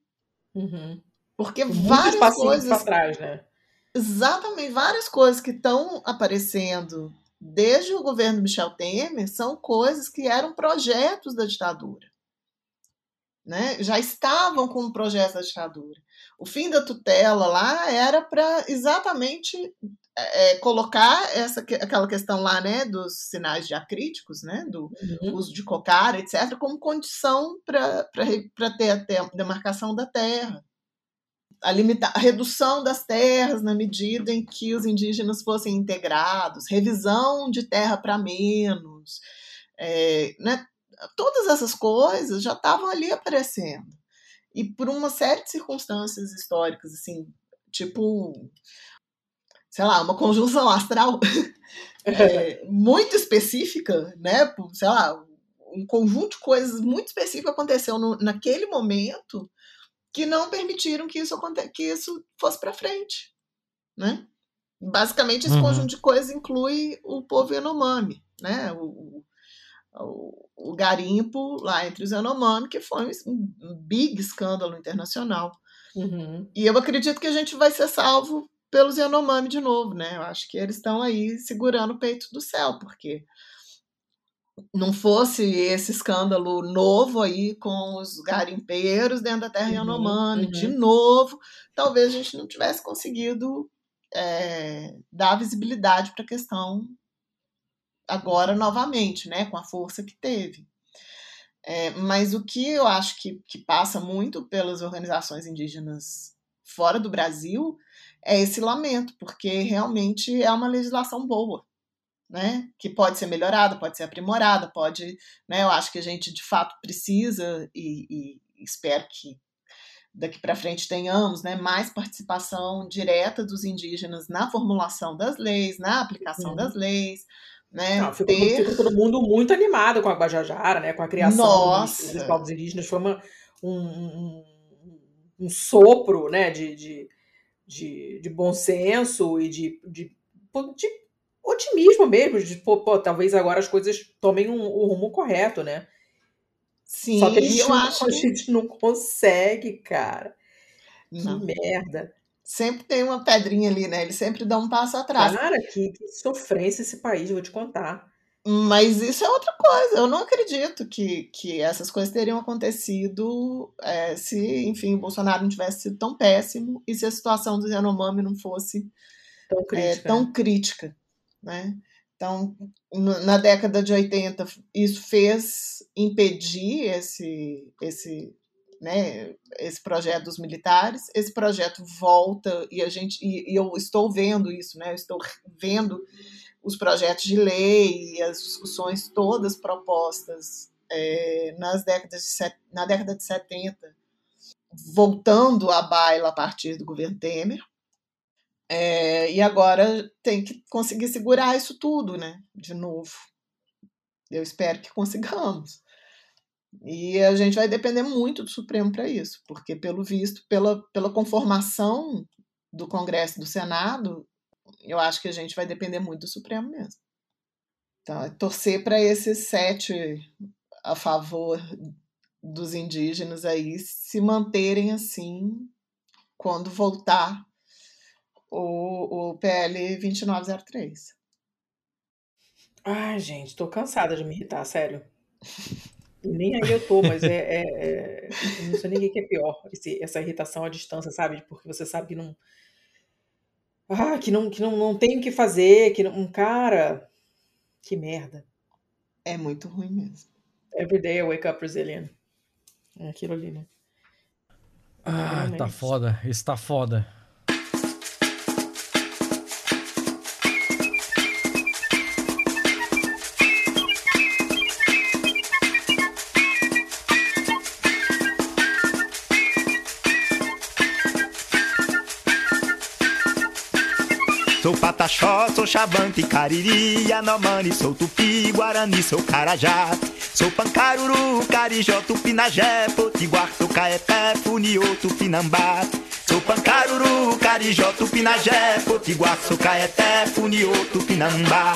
Uhum. Porque várias coisas. para trás, né? Exatamente, várias coisas que estão aparecendo desde o governo Michel Temer são coisas que eram projetos da ditadura. Né? Já estavam com o projeto da ditadura. O fim da tutela lá era para exatamente é, é, colocar essa, aquela questão lá, né, dos sinais diacríticos, né, do uhum. uso de cocar, etc., como condição para ter a demarcação da terra. A, limita, a redução das terras na medida em que os indígenas fossem integrados, revisão de terra para menos, é, né, todas essas coisas já estavam ali aparecendo e por uma série de circunstâncias históricas, assim, tipo, sei lá, uma conjunção astral (laughs) é, muito específica, né? Sei lá, um conjunto de coisas muito específico aconteceu no, naquele momento que não permitiram que isso, que isso fosse para frente, né? Basicamente, esse uhum. conjunto de coisas inclui o povo Yanomami, né? O, o, o garimpo lá entre os Yanomami, que foi um big escândalo internacional. Uhum. E eu acredito que a gente vai ser salvo pelos Yanomami de novo, né? Eu acho que eles estão aí segurando o peito do céu, porque não fosse esse escândalo novo aí com os garimpeiros dentro da terra uhum, Yanomami, uhum. de novo, talvez a gente não tivesse conseguido é, dar visibilidade para a questão agora novamente, né, com a força que teve. É, mas o que eu acho que, que passa muito pelas organizações indígenas fora do Brasil é esse lamento, porque realmente é uma legislação boa, né? Que pode ser melhorada, pode ser aprimorada, pode, né? Eu acho que a gente de fato precisa e, e espero que daqui para frente tenhamos, né, mais participação direta dos indígenas na formulação das leis, na aplicação uhum. das leis, né? Não, ficou, ter... ficou, todo mundo muito animado com a Guajajara, né? Com a criação Nossa. dos, povos indígenas. Foi uma, um, um, um sopro, né? De, de, de, de, bom senso e de, de, de otimismo mesmo. De, pô, pô, talvez agora as coisas tomem um, o rumo correto, né? Sim, Só que a gente, eu não, acho a gente não consegue, cara. Não. Que merda sempre tem uma pedrinha ali, né? Ele sempre dá um passo atrás. Cara, que, que sofrência esse país, vou te contar. Mas isso é outra coisa. Eu não acredito que, que essas coisas teriam acontecido é, se, enfim, o Bolsonaro não tivesse sido tão péssimo e se a situação do Yanomami não fosse tão crítica. É, tão né? crítica né? Então, na década de 80, isso fez impedir esse, esse né, esse projeto dos militares. Esse projeto volta e a gente e, e, eu estou vendo isso, né? Eu estou vendo os projetos de lei e as discussões todas propostas é, nas décadas de, na década de 70, voltando à baila a partir do governo Temer. É, e agora tem que conseguir segurar isso tudo, né? De novo. Eu espero que consigamos. E a gente vai depender muito do Supremo para isso, porque, pelo visto, pela, pela conformação do Congresso e do Senado, eu acho que a gente vai depender muito do Supremo mesmo. Então, é torcer para esses sete a favor dos indígenas aí se manterem assim quando voltar o, o PL 2903. Ai, gente, tô cansada de me irritar, sério. Nem aí eu tô, mas é, é, é não sei nem o que é pior, esse, essa irritação à distância, sabe? Porque você sabe que não. Ah, que não, que não, não tem o que fazer, que não. Um cara. Que merda. É muito ruim mesmo. Every day I wake up Brazilian. É aquilo ali, né? Ah, tá foda. Está foda. Sou Xavante, Cariri, Anomani, sou Tupi, Guarani, sou Carajá. Sou Pancaruru, Carijó, Tupinagé, Potiguar, sou Caeté, Funiô, Tupinambá. Sou Pancaruru, Carijó, Tupinagé, Potiguar, sou Caeté, Funiô, Tupinambá.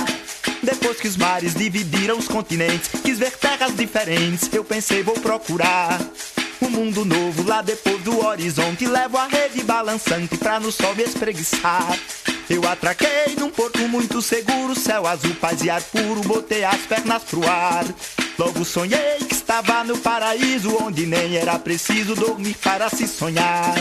Depois que os mares dividiram os continentes, quis ver terras diferentes, eu pensei vou procurar um mundo novo lá depois do horizonte. Levo a rede balançante pra no sol me espreguiçar. Eu atraquei num porto muito seguro, céu azul, paz e ar puro, botei as pernas pro ar. Logo sonhei que estava no paraíso, onde nem era preciso dormir para se sonhar.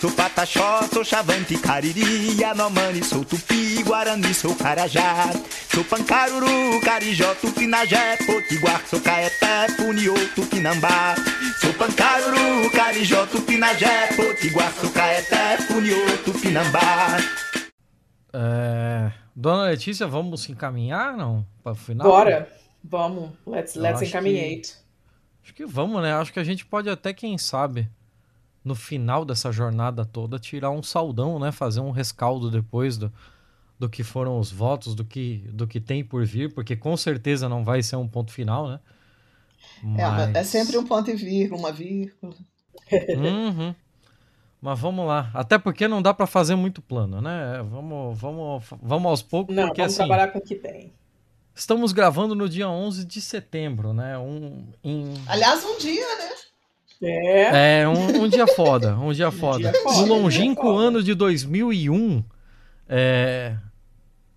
Sou Pataxó, sou Chavante, Cariri, Anomani, sou Tupi, Guarani, sou Carajá. Sou Pancaruru, Carijó, Tupinagé, Potiguar, sou Caeté, Puniô, Tupinambá. Sou Pancaruru, Carijó, Tupinagé, Potiguar, sou Caeté, Puniô, Tupinambá. É... Dona Letícia, vamos se encaminhar, não? Para o final? Bora, vamos. Let's, let's encaminhate. Que... Acho que vamos, né? Acho que a gente pode até, quem sabe, no final dessa jornada toda, tirar um saudão, né? Fazer um rescaldo depois do, do que foram os votos, do que, do que tem por vir, porque com certeza não vai ser um ponto final, né? Mas... É, é sempre um ponto e vírgula, uma vírgula. Uhum. Mas vamos lá. Até porque não dá para fazer muito plano, né? Vamos, vamos, vamos aos poucos. Não, porque, vamos assim, trabalhar com o que tem. Estamos gravando no dia 11 de setembro, né? Um, em... Aliás, um dia, né? É. É, um, um dia foda. Um dia (laughs) foda. um longínquo foda. ano de 2001, é...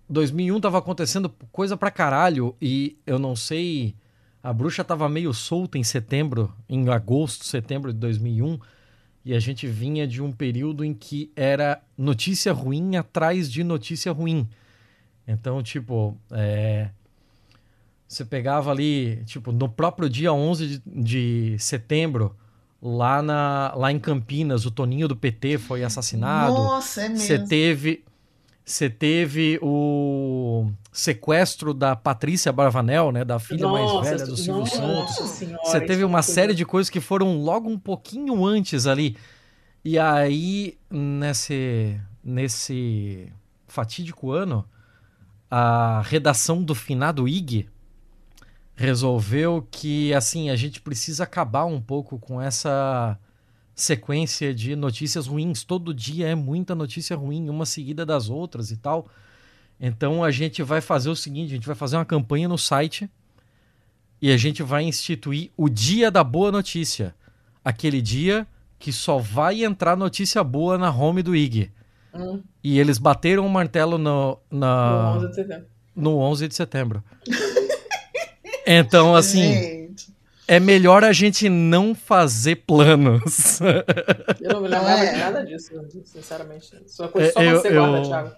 2001 tava acontecendo coisa pra caralho e eu não sei... A bruxa tava meio solta em setembro, em agosto, setembro de 2001 e a gente vinha de um período em que era notícia ruim atrás de notícia ruim. Então, tipo, é... você pegava ali, tipo, no próprio dia 11 de, de setembro, lá, na, lá em Campinas, o Toninho do PT foi assassinado. Nossa, é Você mesmo. teve, você teve o sequestro da Patrícia Barvanel, né, da filha mais Nossa, velha do Silvio nossa Santos. senhora, Você teve isso uma série de coisas que foram logo um pouquinho antes ali. E aí, nesse, nesse fatídico ano, a redação do finado IG resolveu que, assim, a gente precisa acabar um pouco com essa sequência de notícias ruins. Todo dia é muita notícia ruim, uma seguida das outras e tal. Então a gente vai fazer o seguinte: a gente vai fazer uma campanha no site e a gente vai instituir o Dia da Boa Notícia. Aquele dia que só vai entrar notícia boa na home do IG. Hum, E eles bateram o martelo no, na, no 11 de setembro. no 11 de setembro. (laughs) Então, assim, Gente, é melhor a gente não fazer planos. Eu não me lembrava é. nada disso, sinceramente. Isso é coisa só Eu- você eu- guarda, Thiago.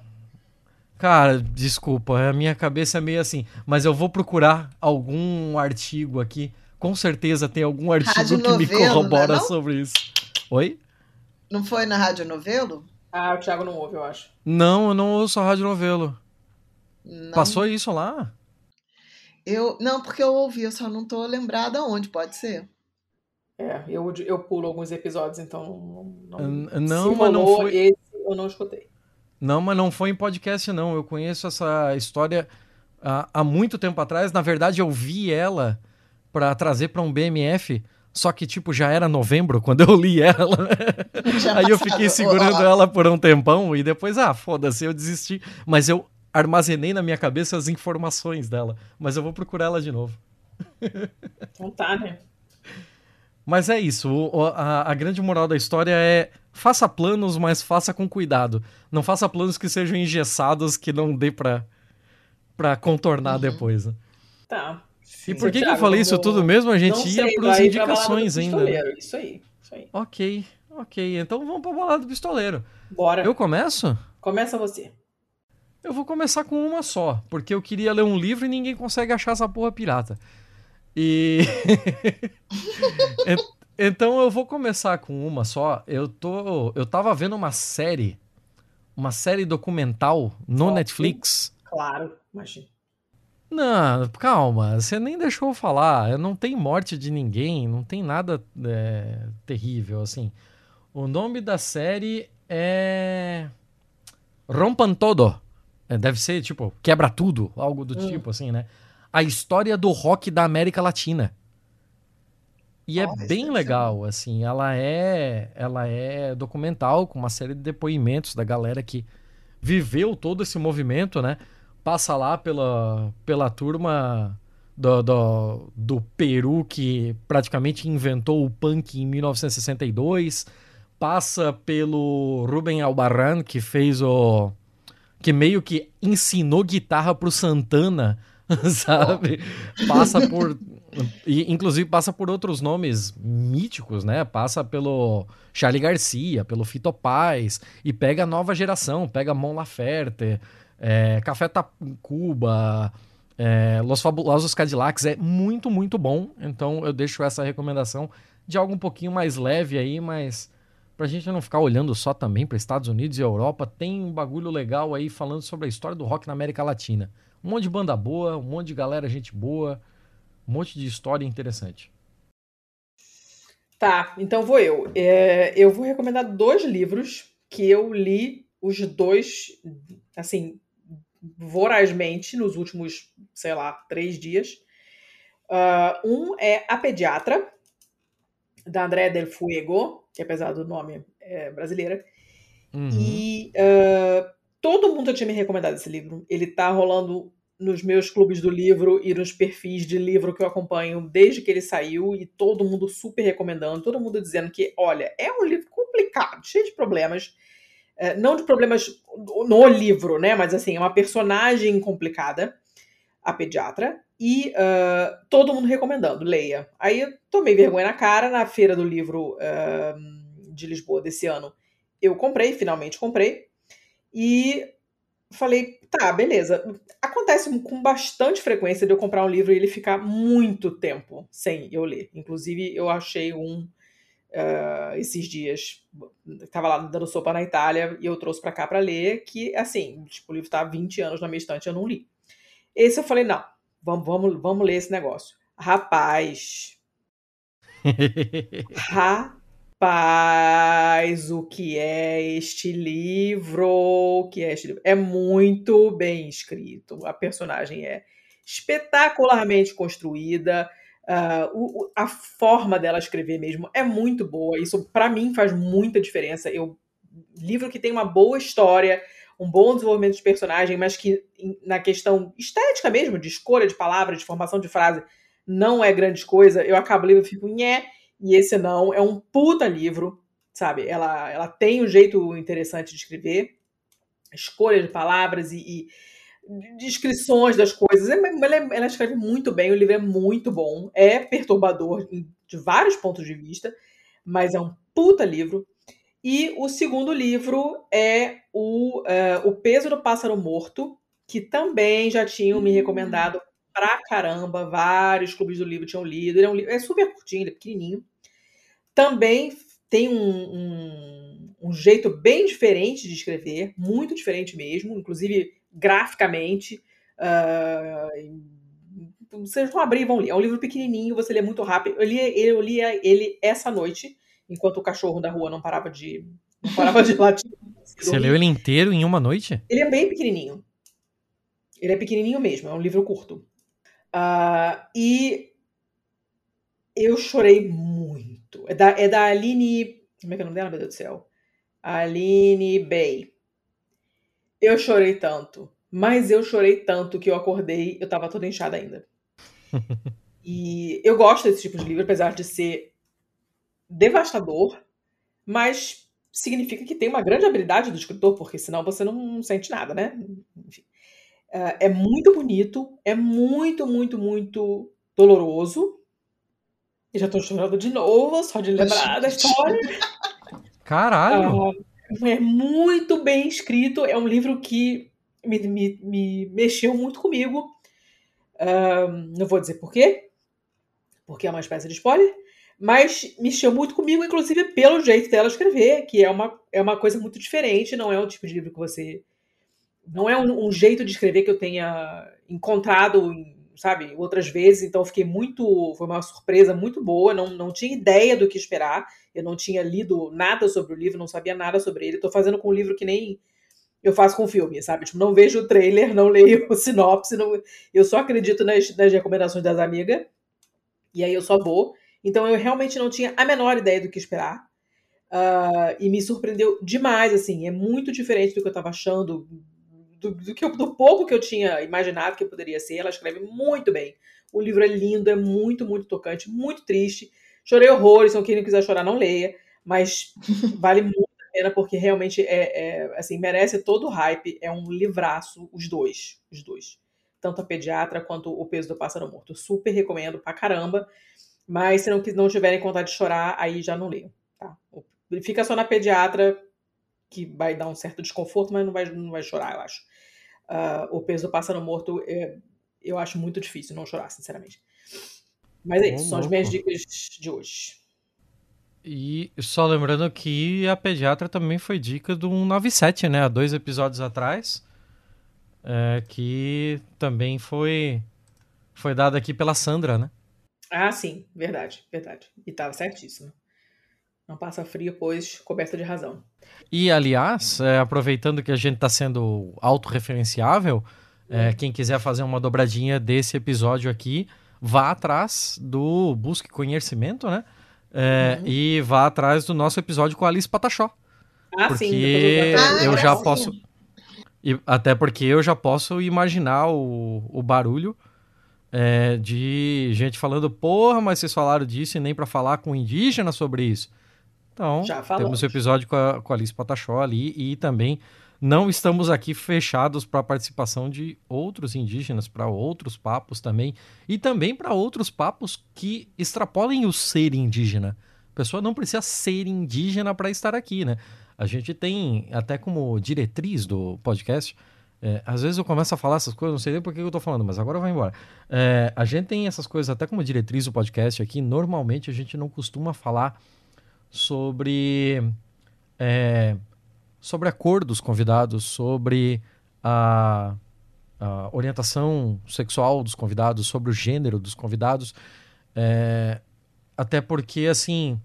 Cara, desculpa, a minha cabeça é meio assim, mas eu vou procurar algum artigo aqui. Com certeza tem algum artigo Rádio que me Novelo, não é corrobora não? sobre isso. Oi? não foi na Rádio Novelo? Ah, o Thiago não ouve, eu acho. Não, eu não ouço a Rádio Novelo. Não. Passou isso lá? Eu, não, porque eu ouvi, eu só não tô lembrada onde, pode ser. É, eu, eu pulo alguns episódios, então não. não, não, se mas não foi- esse, eu não escutei. Não, mas não foi em podcast, não. Eu conheço essa história há, há muito tempo atrás. Na verdade, eu vi ela pra trazer pra um BMF. Só que, tipo, já era novembro quando eu li ela. Já Aí eu fiquei segurando ela por um tempão e depois, ah, foda-se, eu desisti. Mas eu armazenei na minha cabeça as informações dela. Mas eu vou procurar ela de novo. Então tá, né? Mas é isso. o- a, a grande moral da história é faça planos, mas faça com cuidado. Não faça planos que sejam engessados, que não dê pra, pra contornar Uhum. depois. né? Tá. E por que, que eu falei isso tudo mesmo? A gente ia balada do indicações ainda. né? Isso aí, isso aí. Ok, ok. Então vamos pra balada do pistoleiro. Bora. Eu começo? Começa você. Eu vou começar com uma só, porque eu queria ler um livro e ninguém consegue achar essa porra pirata. E. (laughs) (laughs) En- então eu vou começar com uma só. Eu tô. Eu tava vendo uma série. Uma série documental no Netflix. Claro, imagina. Não, calma, você nem deixou eu falar. Não tem morte de ninguém, não tem nada é, terrível assim. O nome da série é. Rompan Todo. É, deve ser tipo, quebra tudo, algo do Hum. tipo assim, né? A história do rock da América Latina. E é bem legal, assim, ela é, ela é documental com uma série de depoimentos da galera que viveu todo esse movimento, né? Passa lá pela, pela turma do, do, do Peru que praticamente inventou o punk em 1962, passa pelo Ruben Albarran que fez o que meio que ensinou guitarra pro Santana, (laughs) sabe? Passa por e, inclusive passa por outros nomes míticos, né? Passa pelo Charlie Garcia, pelo Fito Paz e pega a nova geração, pega Mon Laferte, é, Café Tacuba, é, Los Fabulosos Cadillacs, é muito, muito bom. Então eu deixo essa recomendação de algo um pouquinho mais leve aí, mas pra gente não ficar olhando só também para Estados Unidos e Europa, tem um bagulho legal aí falando sobre a história do rock na América Latina. Um monte de banda boa, um monte de galera, gente boa, um monte de história interessante. Tá, então vou eu. É, eu vou recomendar dois livros que eu li os dois, assim, vorazmente nos últimos, sei lá, três dias. Ah, um é A Pediatra, da Andrea Del Fuego, que apesar do nome é brasileira. Uhum. E ah, todo mundo tinha me recomendado esse livro. Ele tá rolando nos meus clubes do livro e nos perfis de livro que eu acompanho desde que ele saiu e todo mundo super recomendando, todo mundo dizendo que, olha, é um livro complicado, cheio de problemas. É, não de problemas no livro, né? Mas assim, é uma personagem complicada, a pediatra, e ah, todo mundo recomendando, leia. Aí eu tomei vergonha na cara na feira do livro ah, de Lisboa desse ano. Eu comprei, finalmente comprei, e falei, tá, beleza. Acontece com bastante frequência de eu comprar um livro e ele ficar muito tempo sem eu ler. Inclusive, eu achei um ah, esses dias. Tava lá dando sopa na Itália e eu trouxe pra cá pra ler, que assim, tipo, o livro tá há 20 anos na minha estante, eu não li. Esse eu falei, não, vamos, vamos, vamos ler esse negócio. Rapaz, (laughs) Rapaz, o que é este livro? O que é este livro? É muito bem escrito. A personagem é espetacularmente construída. ah, o- a forma dela escrever mesmo é muito boa. Isso, para mim, faz muita diferença. Eu livro que tem uma boa história, um bom desenvolvimento de personagem, mas que na questão estética mesmo, de escolha de palavras, de formação de frase, não é grande coisa. Eu acabo o livro e fico, nhé, e esse não, é um puta livro, sabe? Ela, ela tem um jeito interessante de escrever, escolha de palavras e, e descrições das coisas. É- Ela, ela escreve muito bem, o livro é muito bom, é perturbador de vários pontos de vista, mas é um puta livro. E o segundo livro é o, eh, o Peso do Pássaro Morto, que também já tinham me recomendado pra caramba, vários clubes do livro tinham lido. Ele é, um, li- é super curtinho, ele é pequenininho. Também tem um, um, um jeito bem diferente de escrever, muito diferente mesmo, inclusive graficamente. ah, vocês vão abrir e vão ler. É um livro pequenininho, você lê muito rápido. Eu li, eu ele essa noite, enquanto o cachorro da rua não parava de, não parava de latir. Você leu ele inteiro em uma noite? Ele é bem pequenininho. Ele é pequenininho mesmo, é um livro curto. Ah, e eu chorei muito. É da, é da Aline. Como é que é o nome dela, meu Deus do céu? Aline Bay. Eu chorei tanto. Mas eu chorei tanto que eu acordei, eu tava toda inchada ainda. (laughs) e eu gosto desse tipo de livro, apesar de ser devastador, mas significa que tem uma grande habilidade do escritor, porque senão você não sente nada, né? Enfim. Uh, é muito bonito, é muito, muito, muito doloroso. E já tô chorando de novo, só de lembrar da história. Caralho! Uh, é muito bem escrito, é um livro que me, me, me mexeu muito comigo. Uh, não vou dizer porquê, porque é uma espécie de spoiler, mas mexeu muito comigo, inclusive pelo jeito dela escrever, que é uma, é uma coisa muito diferente, não é um tipo de livro que você. Não é um, um jeito de escrever que eu tenha encontrado, sabe, outras vezes, então fiquei muito. Foi uma surpresa muito boa, não, não tinha ideia do que esperar, eu não tinha lido nada sobre o livro, não sabia nada sobre ele. Estou fazendo com um livro que nem eu faço com filme, sabe? Tipo, não vejo o trailer, não leio (laughs) o sinopse, não... eu só acredito nas, nas recomendações das amigas, e aí eu só vou. Então eu realmente não tinha a menor ideia do que esperar. Uh, e me surpreendeu demais, assim. É muito diferente do que eu estava achando, do, do, que do pouco que eu tinha imaginado que poderia ser. Ela escreve muito bem. O livro é lindo, é muito, muito tocante, muito triste. Chorei horrores, então quem não quiser chorar, não leia. Mas (laughs) vale muito a pena, porque realmente é, é assim, merece todo o hype. É um livraço, os dois. Os dois. Tanto a pediatra quanto o peso do pássaro morto. Super recomendo pra caramba. Mas se não, não tiverem vontade de chorar, aí já não leiam. Tá? Fica só na pediatra, que vai dar um certo desconforto, mas não vai, não vai chorar, eu acho. Uh, o peso do pássaro morto, é, eu acho muito difícil não chorar, sinceramente. Mas é isso, são as minhas dicas de hoje. E só lembrando que a pediatra também foi dica do 197, né? Há dois episódios atrás. É, que também foi, foi dada aqui pela Sandra, né? Ah, sim, verdade, verdade. E estava certíssimo. Não passa frio, pois coberta de razão. E, aliás, é, aproveitando que a gente está sendo autorreferenciável, é, quem quiser fazer uma dobradinha desse episódio aqui, vá atrás do Busque Conhecimento, né? É, uhum. E vá atrás do nosso episódio com a Alice Patachó. Ah, porque sim. eu, eu já posso... E, até porque eu já posso imaginar o, o barulho é, de gente falando, porra, mas vocês falaram disso e nem para falar com indígena sobre isso. Então, temos o episódio com a, com a Alice Patachó ali e também não estamos aqui fechados para a participação de outros indígenas, para outros papos também, e também para outros papos que extrapolem o ser indígena. A pessoa não precisa ser indígena para estar aqui, né? A gente tem, até como diretriz do podcast, é, às vezes eu começo a falar essas coisas, não sei nem por que eu tô falando, mas agora vai embora. É, a gente tem essas coisas até como diretriz do podcast aqui. Normalmente a gente não costuma falar sobre é, sobre a cor dos convidados, sobre a, a, orientação sexual dos convidados, sobre o gênero dos convidados. É, até porque, assim,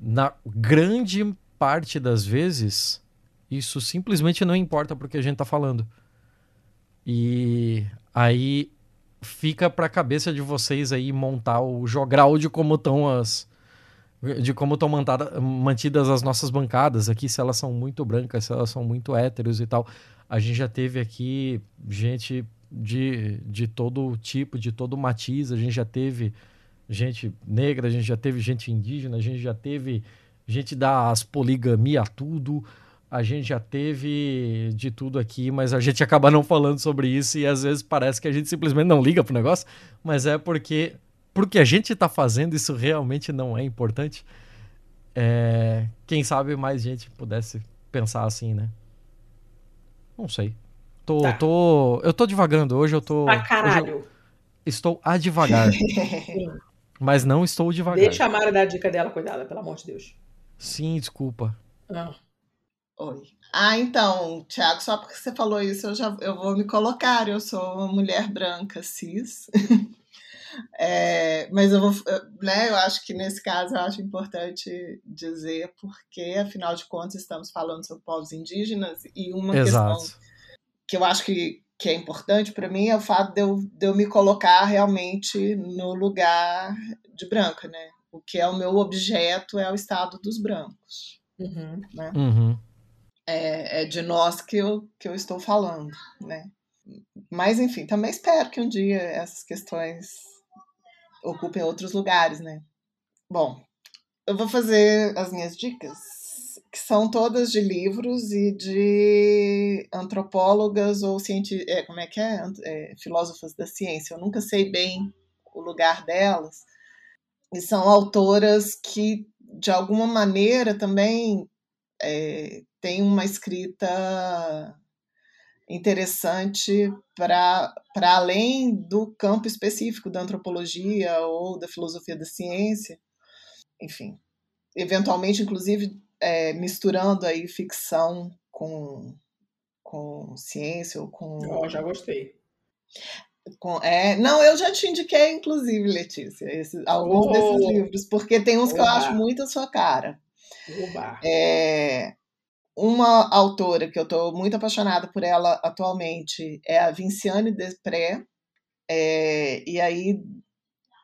na grande parte das vezes isso simplesmente não importa porque a gente tá falando. E aí fica pra cabeça de vocês aí montar o jogral de como estão as de como estão mantidas as nossas bancadas aqui, se elas são muito brancas, se elas são muito héteros e tal. A gente já teve aqui gente de, de todo tipo, de todo matiz, a gente já teve gente negra, a gente já teve gente indígena, a gente já teve gente das poligamia tudo, a gente já teve de tudo aqui, mas a gente acaba não falando sobre isso e às vezes parece que a gente simplesmente não liga pro negócio, mas é porque porque a gente tá fazendo isso realmente não é importante. É, quem sabe mais gente pudesse pensar assim, né? Não sei. Tô, tá. tô, eu tô devagando hoje, eu tô. Pra caralho. Eu estou a devagar. (laughs) mas não estou devagar. Deixa a Mara dar a dica dela, cuidada, pelo amor de Deus. Sim, desculpa. Não. Oi. Ah, então, Tiago, só porque você falou isso, eu já eu vou me colocar. Eu sou uma mulher branca, cis. (laughs) é, mas eu vou, né? Eu acho que nesse caso eu acho importante dizer porque, afinal de contas, estamos falando sobre povos indígenas e uma Exato. questão que eu acho que, que é importante para mim é o fato de eu, de eu me colocar realmente no lugar de branca, né? O que é o meu objeto é o estado dos brancos. Uhum. Né? Uhum é, é de nós que eu, que eu estou falando, né? Mas, enfim, também espero que um dia essas questões ocupem outros lugares, né? Bom, eu vou fazer as minhas dicas, que são todas de livros e de antropólogas ou cientistas, é, como é que é? é? Filósofas da ciência. Eu nunca sei bem o lugar delas. E são autoras que, de alguma maneira, também é, têm uma escrita interessante para além do campo específico da antropologia ou da filosofia da ciência, enfim, eventualmente, inclusive, é, misturando aí ficção com, com ciência ou com. Oh, já gostei. Com, é, não, eu já te indiquei, inclusive, Letícia, esses, alguns oh. desses livros, porque tem uns que eu acho muito a sua cara. É, uma autora que eu estou muito apaixonada por ela atualmente é a Vinciane Despré. É, e aí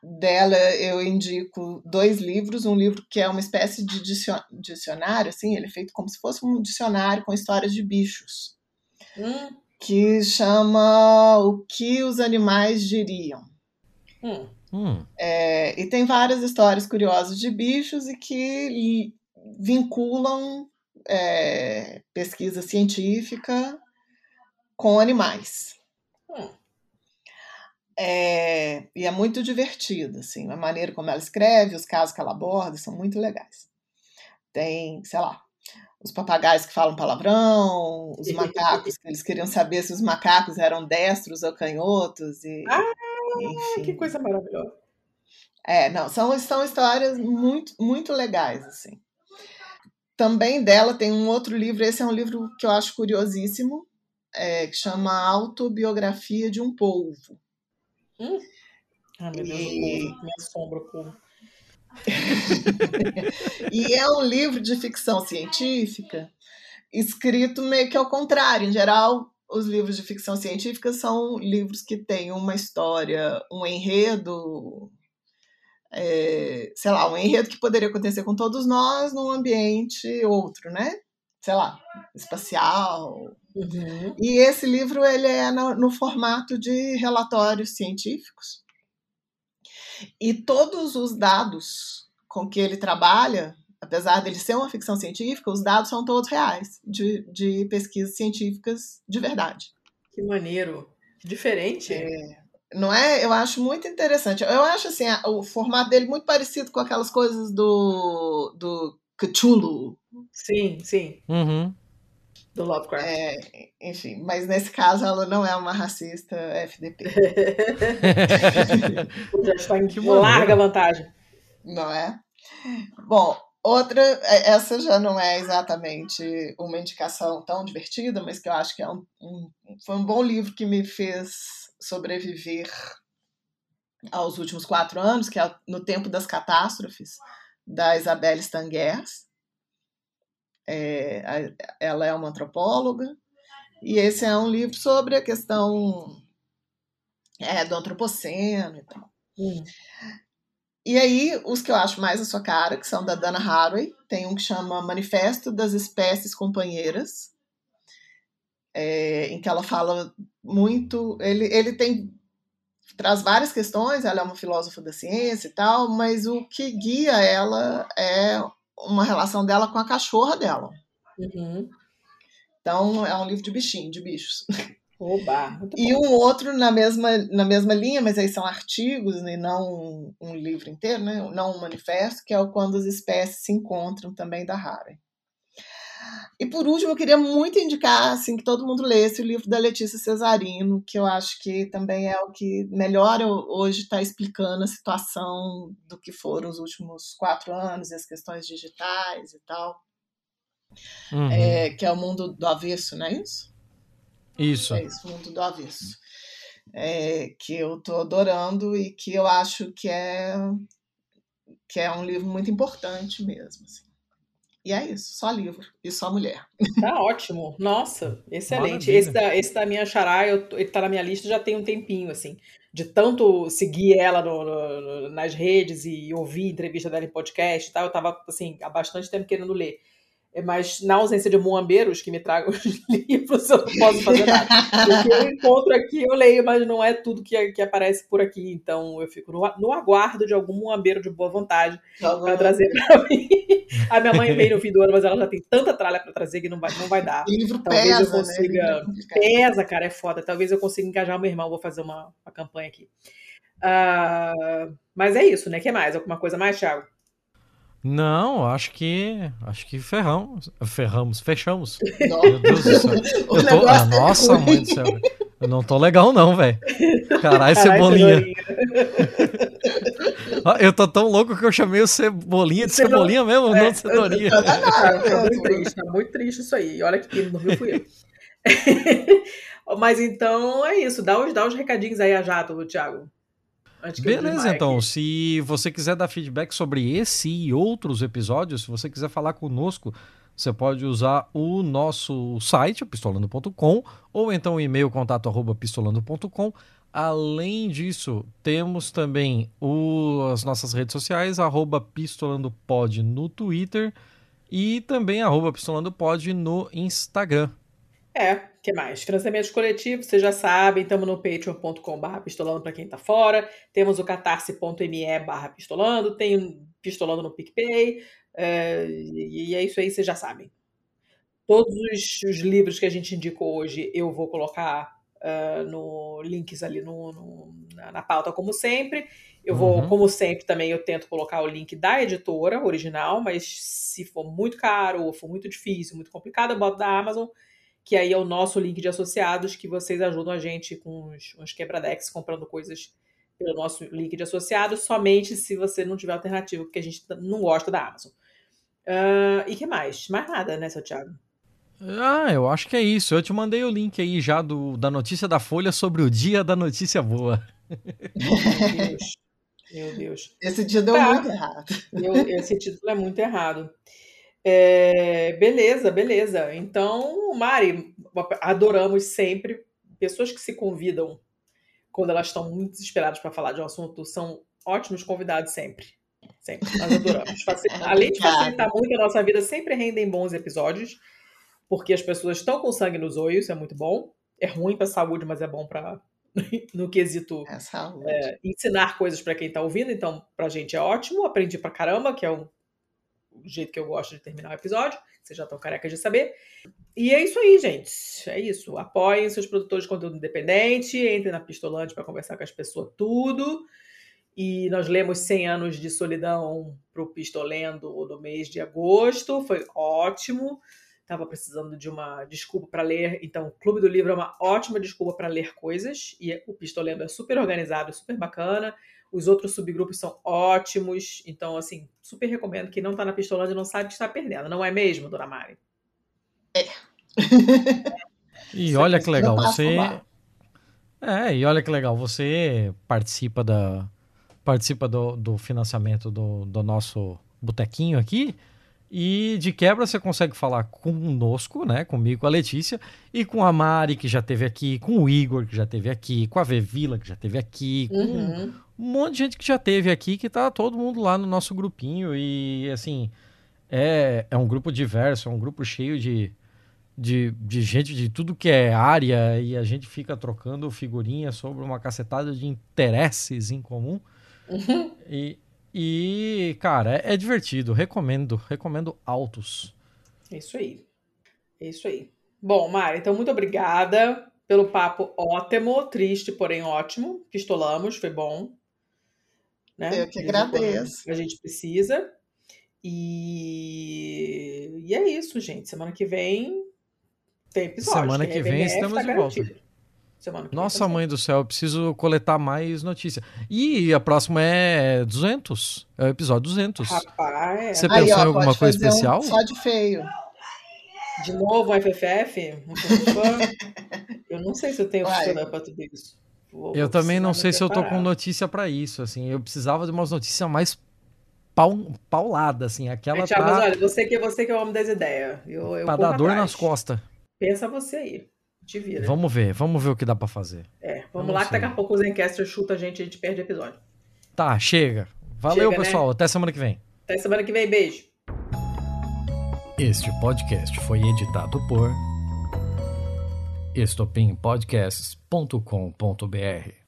dela eu indico dois livros, um livro que é uma espécie de dicionário, assim, ele é feito como se fosse um dicionário com histórias de bichos, hum. que chama O que os animais diriam. Hum. Hum. É, e tem várias histórias curiosas de bichos e que vinculam é, pesquisa científica com animais. Hum. É, e é muito divertido, assim, a maneira como ela escreve, os casos que ela aborda são muito legais. Tem, sei lá, os papagaios que falam palavrão, os macacos, que eles queriam saber se os macacos eram destros ou canhotos. E, ah, enfim. que coisa maravilhosa. É, não, são, são histórias muito, muito legais, assim. Também dela tem um outro livro, esse é um livro que eu acho curiosíssimo, é, que chama Autobiografia de um Polvo. Hum? Ah, meu Deus, e... o povo, me assombra o povo. (laughs) e é um livro de ficção científica escrito meio que ao contrário. Em geral, os livros de ficção científica são livros que têm uma história, um enredo é, sei lá, um enredo que poderia acontecer com todos nós num ambiente outro, né? Sei lá, espacial. Uhum. E esse livro ele é no, no formato de relatórios científicos. E todos os dados com que ele trabalha, apesar dele ser uma ficção científica, os dados são todos reais, de, de pesquisas científicas de verdade. Que maneiro. Diferente. É, não é? Eu acho muito interessante. Eu acho assim, o formato dele muito parecido com aquelas coisas do, do Cthulhu. Sim, sim. Uhum. Do Lovecraft. É, enfim, mas nesse caso ela não é uma racista FDP. Já está em que larga vantagem. Não é? Bom, outra, é, essa já não é exatamente uma indicação tão divertida, mas que eu acho que é um, um foi um bom livro que me fez sobreviver aos últimos quatro anos, que é no tempo das catástrofes, da Isabelle Stangers. É, ela é uma antropóloga, e esse é um livro sobre a questão é, do antropoceno e tal. Hum. E aí, os que eu acho mais a sua cara, que são da Dana Haraway, tem um que chama Manifesto das Espécies Companheiras, é, em que ela fala muito. Ele, ele tem traz várias questões, ela é uma filósofa da ciência e tal, mas o que guia ela é uma relação dela com a cachorra dela. Uhum. Então é um livro de bichinho, de bichos. (laughs) Oba, e um outro na mesma, na mesma linha, mas aí são artigos e não um, um livro inteiro, né? não um manifesto, que é o Quando as Espécies se Encontram, também da Harvey. E por último, eu queria muito indicar assim, que todo mundo lesse o livro da Letícia Cesarino, que eu acho que também é o que melhor hoje está explicando a situação do que foram os últimos quatro anos, as questões digitais e tal. Uhum. É, que é o mundo do avesso, não é isso? Isso. É isso, o mundo do avesso. É, que eu estou adorando e que eu acho que é, que é um livro muito importante mesmo. Assim. E é isso, só livro e só mulher. Tá ótimo. Nossa, excelente. Esse da, esse da minha xará, eu, ele tá na minha lista já tem um tempinho, assim. De tanto seguir ela no, no, nas redes e ouvir entrevista dela em podcast e tal, eu tava, assim, há bastante tempo querendo ler. É, mas na ausência de muambeiros que me tragam (laughs) os livros, eu não posso fazer nada. O que eu encontro aqui, eu leio, mas não é tudo que, que aparece por aqui. Então eu fico no, no aguardo de algum muambeiro de boa vontade para trazer para (laughs) mim. A minha mãe veio no fim do ano, mas ela já tem tanta tralha para trazer que não vai, não vai dar. O livro Talvez pesa, eu consiga. né? Pesa, cara, é foda. Talvez eu consiga engajar o meu irmão. Vou fazer uma, uma campanha aqui. Ah, mas é isso, né? O que mais? Alguma coisa mais, Thiago? Não, acho que. Acho que ferramos. Ferramos, fechamos. (laughs) Não. Meu Deus do céu. (laughs) Eu tô. Ah, é nossa, ruim. mãe do céu. Eu não tô legal, não, velho. Caralho, Caralho, cebolinha. (laughs) Eu tô tão louco que eu chamei o cebolinha de Ceno- cebolinha mesmo, É, não de. Tá danado, Tá muito triste, tá muito triste isso aí. E olha que quem não dormiu fui eu. Mas então é isso. Dá os, dá os recadinhos aí a jato, Thiago. Eu Beleza, então. Se você quiser dar feedback sobre esse e outros episódios, se você quiser falar conosco, você pode usar o nosso site, o pistolando.com, ou então o e-mail contato arroba pistolando.com. Além disso, temos também o- as nossas redes sociais, arroba pistolandopod no Twitter e também arroba pistolandopod no Instagram. É, que mais? Financiamentos coletivos, vocês já sabem, estamos no patreon.com.br pistolando para quem tá fora, temos o catarse.me barra pistolando, tem pistolando no PicPay, é, e é isso aí, vocês já sabem. Todos os, os livros que a gente indicou hoje eu vou colocar ah, no links ali no, no- na, na pauta, como sempre. Eu vou, Uhum. como sempre, também eu tento colocar o link da editora original, mas se for muito caro ou for muito difícil, muito complicado, eu boto da Amazon que aí é o nosso link de associados, que vocês ajudam a gente com uns, uns quebradex comprando coisas pelo nosso link de associados, somente se você não tiver alternativa, porque a gente não gosta da Amazon. Ah, e que mais? Mais nada, né, seu Thiago? Ah, eu acho que é isso. Eu te mandei o link aí já do, da notícia da Folha sobre o dia da notícia boa. Meu Deus. (laughs) Meu Deus. Esse dia deu Tá. muito errado. Eu- esse título é muito errado. É, beleza, beleza. Então, Mari, adoramos sempre pessoas que se convidam quando elas estão muito desesperadas para falar de um assunto, são ótimos convidados sempre. Sempre. Nós adoramos. (laughs) Além de facilitar muito a nossa vida, sempre rendem bons episódios, porque as pessoas estão com sangue nos olhos, isso é muito bom. É ruim para a saúde, mas é bom para (laughs) no quesito É saúde. ensinar coisas para quem está ouvindo, então pra gente é ótimo. Aprendi pra caramba, que é o o jeito que eu gosto de terminar o episódio. Vocês já estão carecas de saber. E é isso aí, gente. É isso. Apoiem seus produtores de conteúdo independente, entrem na Pistolante para conversar com as pessoas tudo. E nós lemos 100 anos de solidão pro Pistolendo no mês de agosto. Foi ótimo. Tava precisando de uma desculpa para ler, então o Clube do Livro é uma ótima desculpa para ler coisas. E o Pistolendo é super organizado, super bacana. Os outros subgrupos são ótimos. Então, assim, super recomendo. Quem não tá na Pistolândia não sabe que está perdendo. Não é mesmo, dona Mari? E olha que legal, você. lá. É, e olha que legal, você participa da. Participa do, do financiamento do, do nosso botequinho aqui. E de quebra você consegue falar conosco, né? Comigo, com a Letícia, e com a Mari, que já teve aqui, com o Igor, que já teve aqui, com a Vevila, que já teve aqui, com Uhum. um monte de gente que já teve aqui, que tá todo mundo lá no nosso grupinho. E assim, é, é um grupo diverso, é um grupo cheio de, de, de gente de tudo que é área, e a gente fica trocando figurinhas sobre uma cacetada de interesses em comum. Uhum. E, e cara, é, é divertido, recomendo, recomendo altos. É isso aí. É isso aí. Bom, Mari, então muito obrigada pelo papo ótimo, triste, porém ótimo. Pistolamos, foi bom. Né? Eu que agradeço. A gente precisa. E... e é isso, gente. Semana que vem tem episódio. Semana que vem estamos tá de volta. Nossa mãe do céu, eu preciso coletar mais notícias. E a próxima é 200, é o episódio 200. Rapaz, Você Aí, pensou ó, em alguma coisa fazer um especial? só de feio. de novo um FFF? Um (laughs) eu não sei se eu tenho funcionário para tudo isso. Vou- Eu vou também não sei se eu tô com notícia pra isso, assim. Eu precisava de umas notícias mais pau, paulada, assim. Aquela Thiago, tá olha, você que, você que é o homem das ideias. Eu, eu pra dar dor atrás. nas costas. Pensa você aí. Te vira. Vamos ver, vamos ver o que dá pra fazer. É, vamos lá que daqui a pouco o Zencaster chuta a gente e a gente perde o episódio. Tá, chega. Valeu, Chega, né? pessoal. Até semana que vem. Até semana que vem. Beijo. Este podcast foi editado por estopimpodcasts.com.br.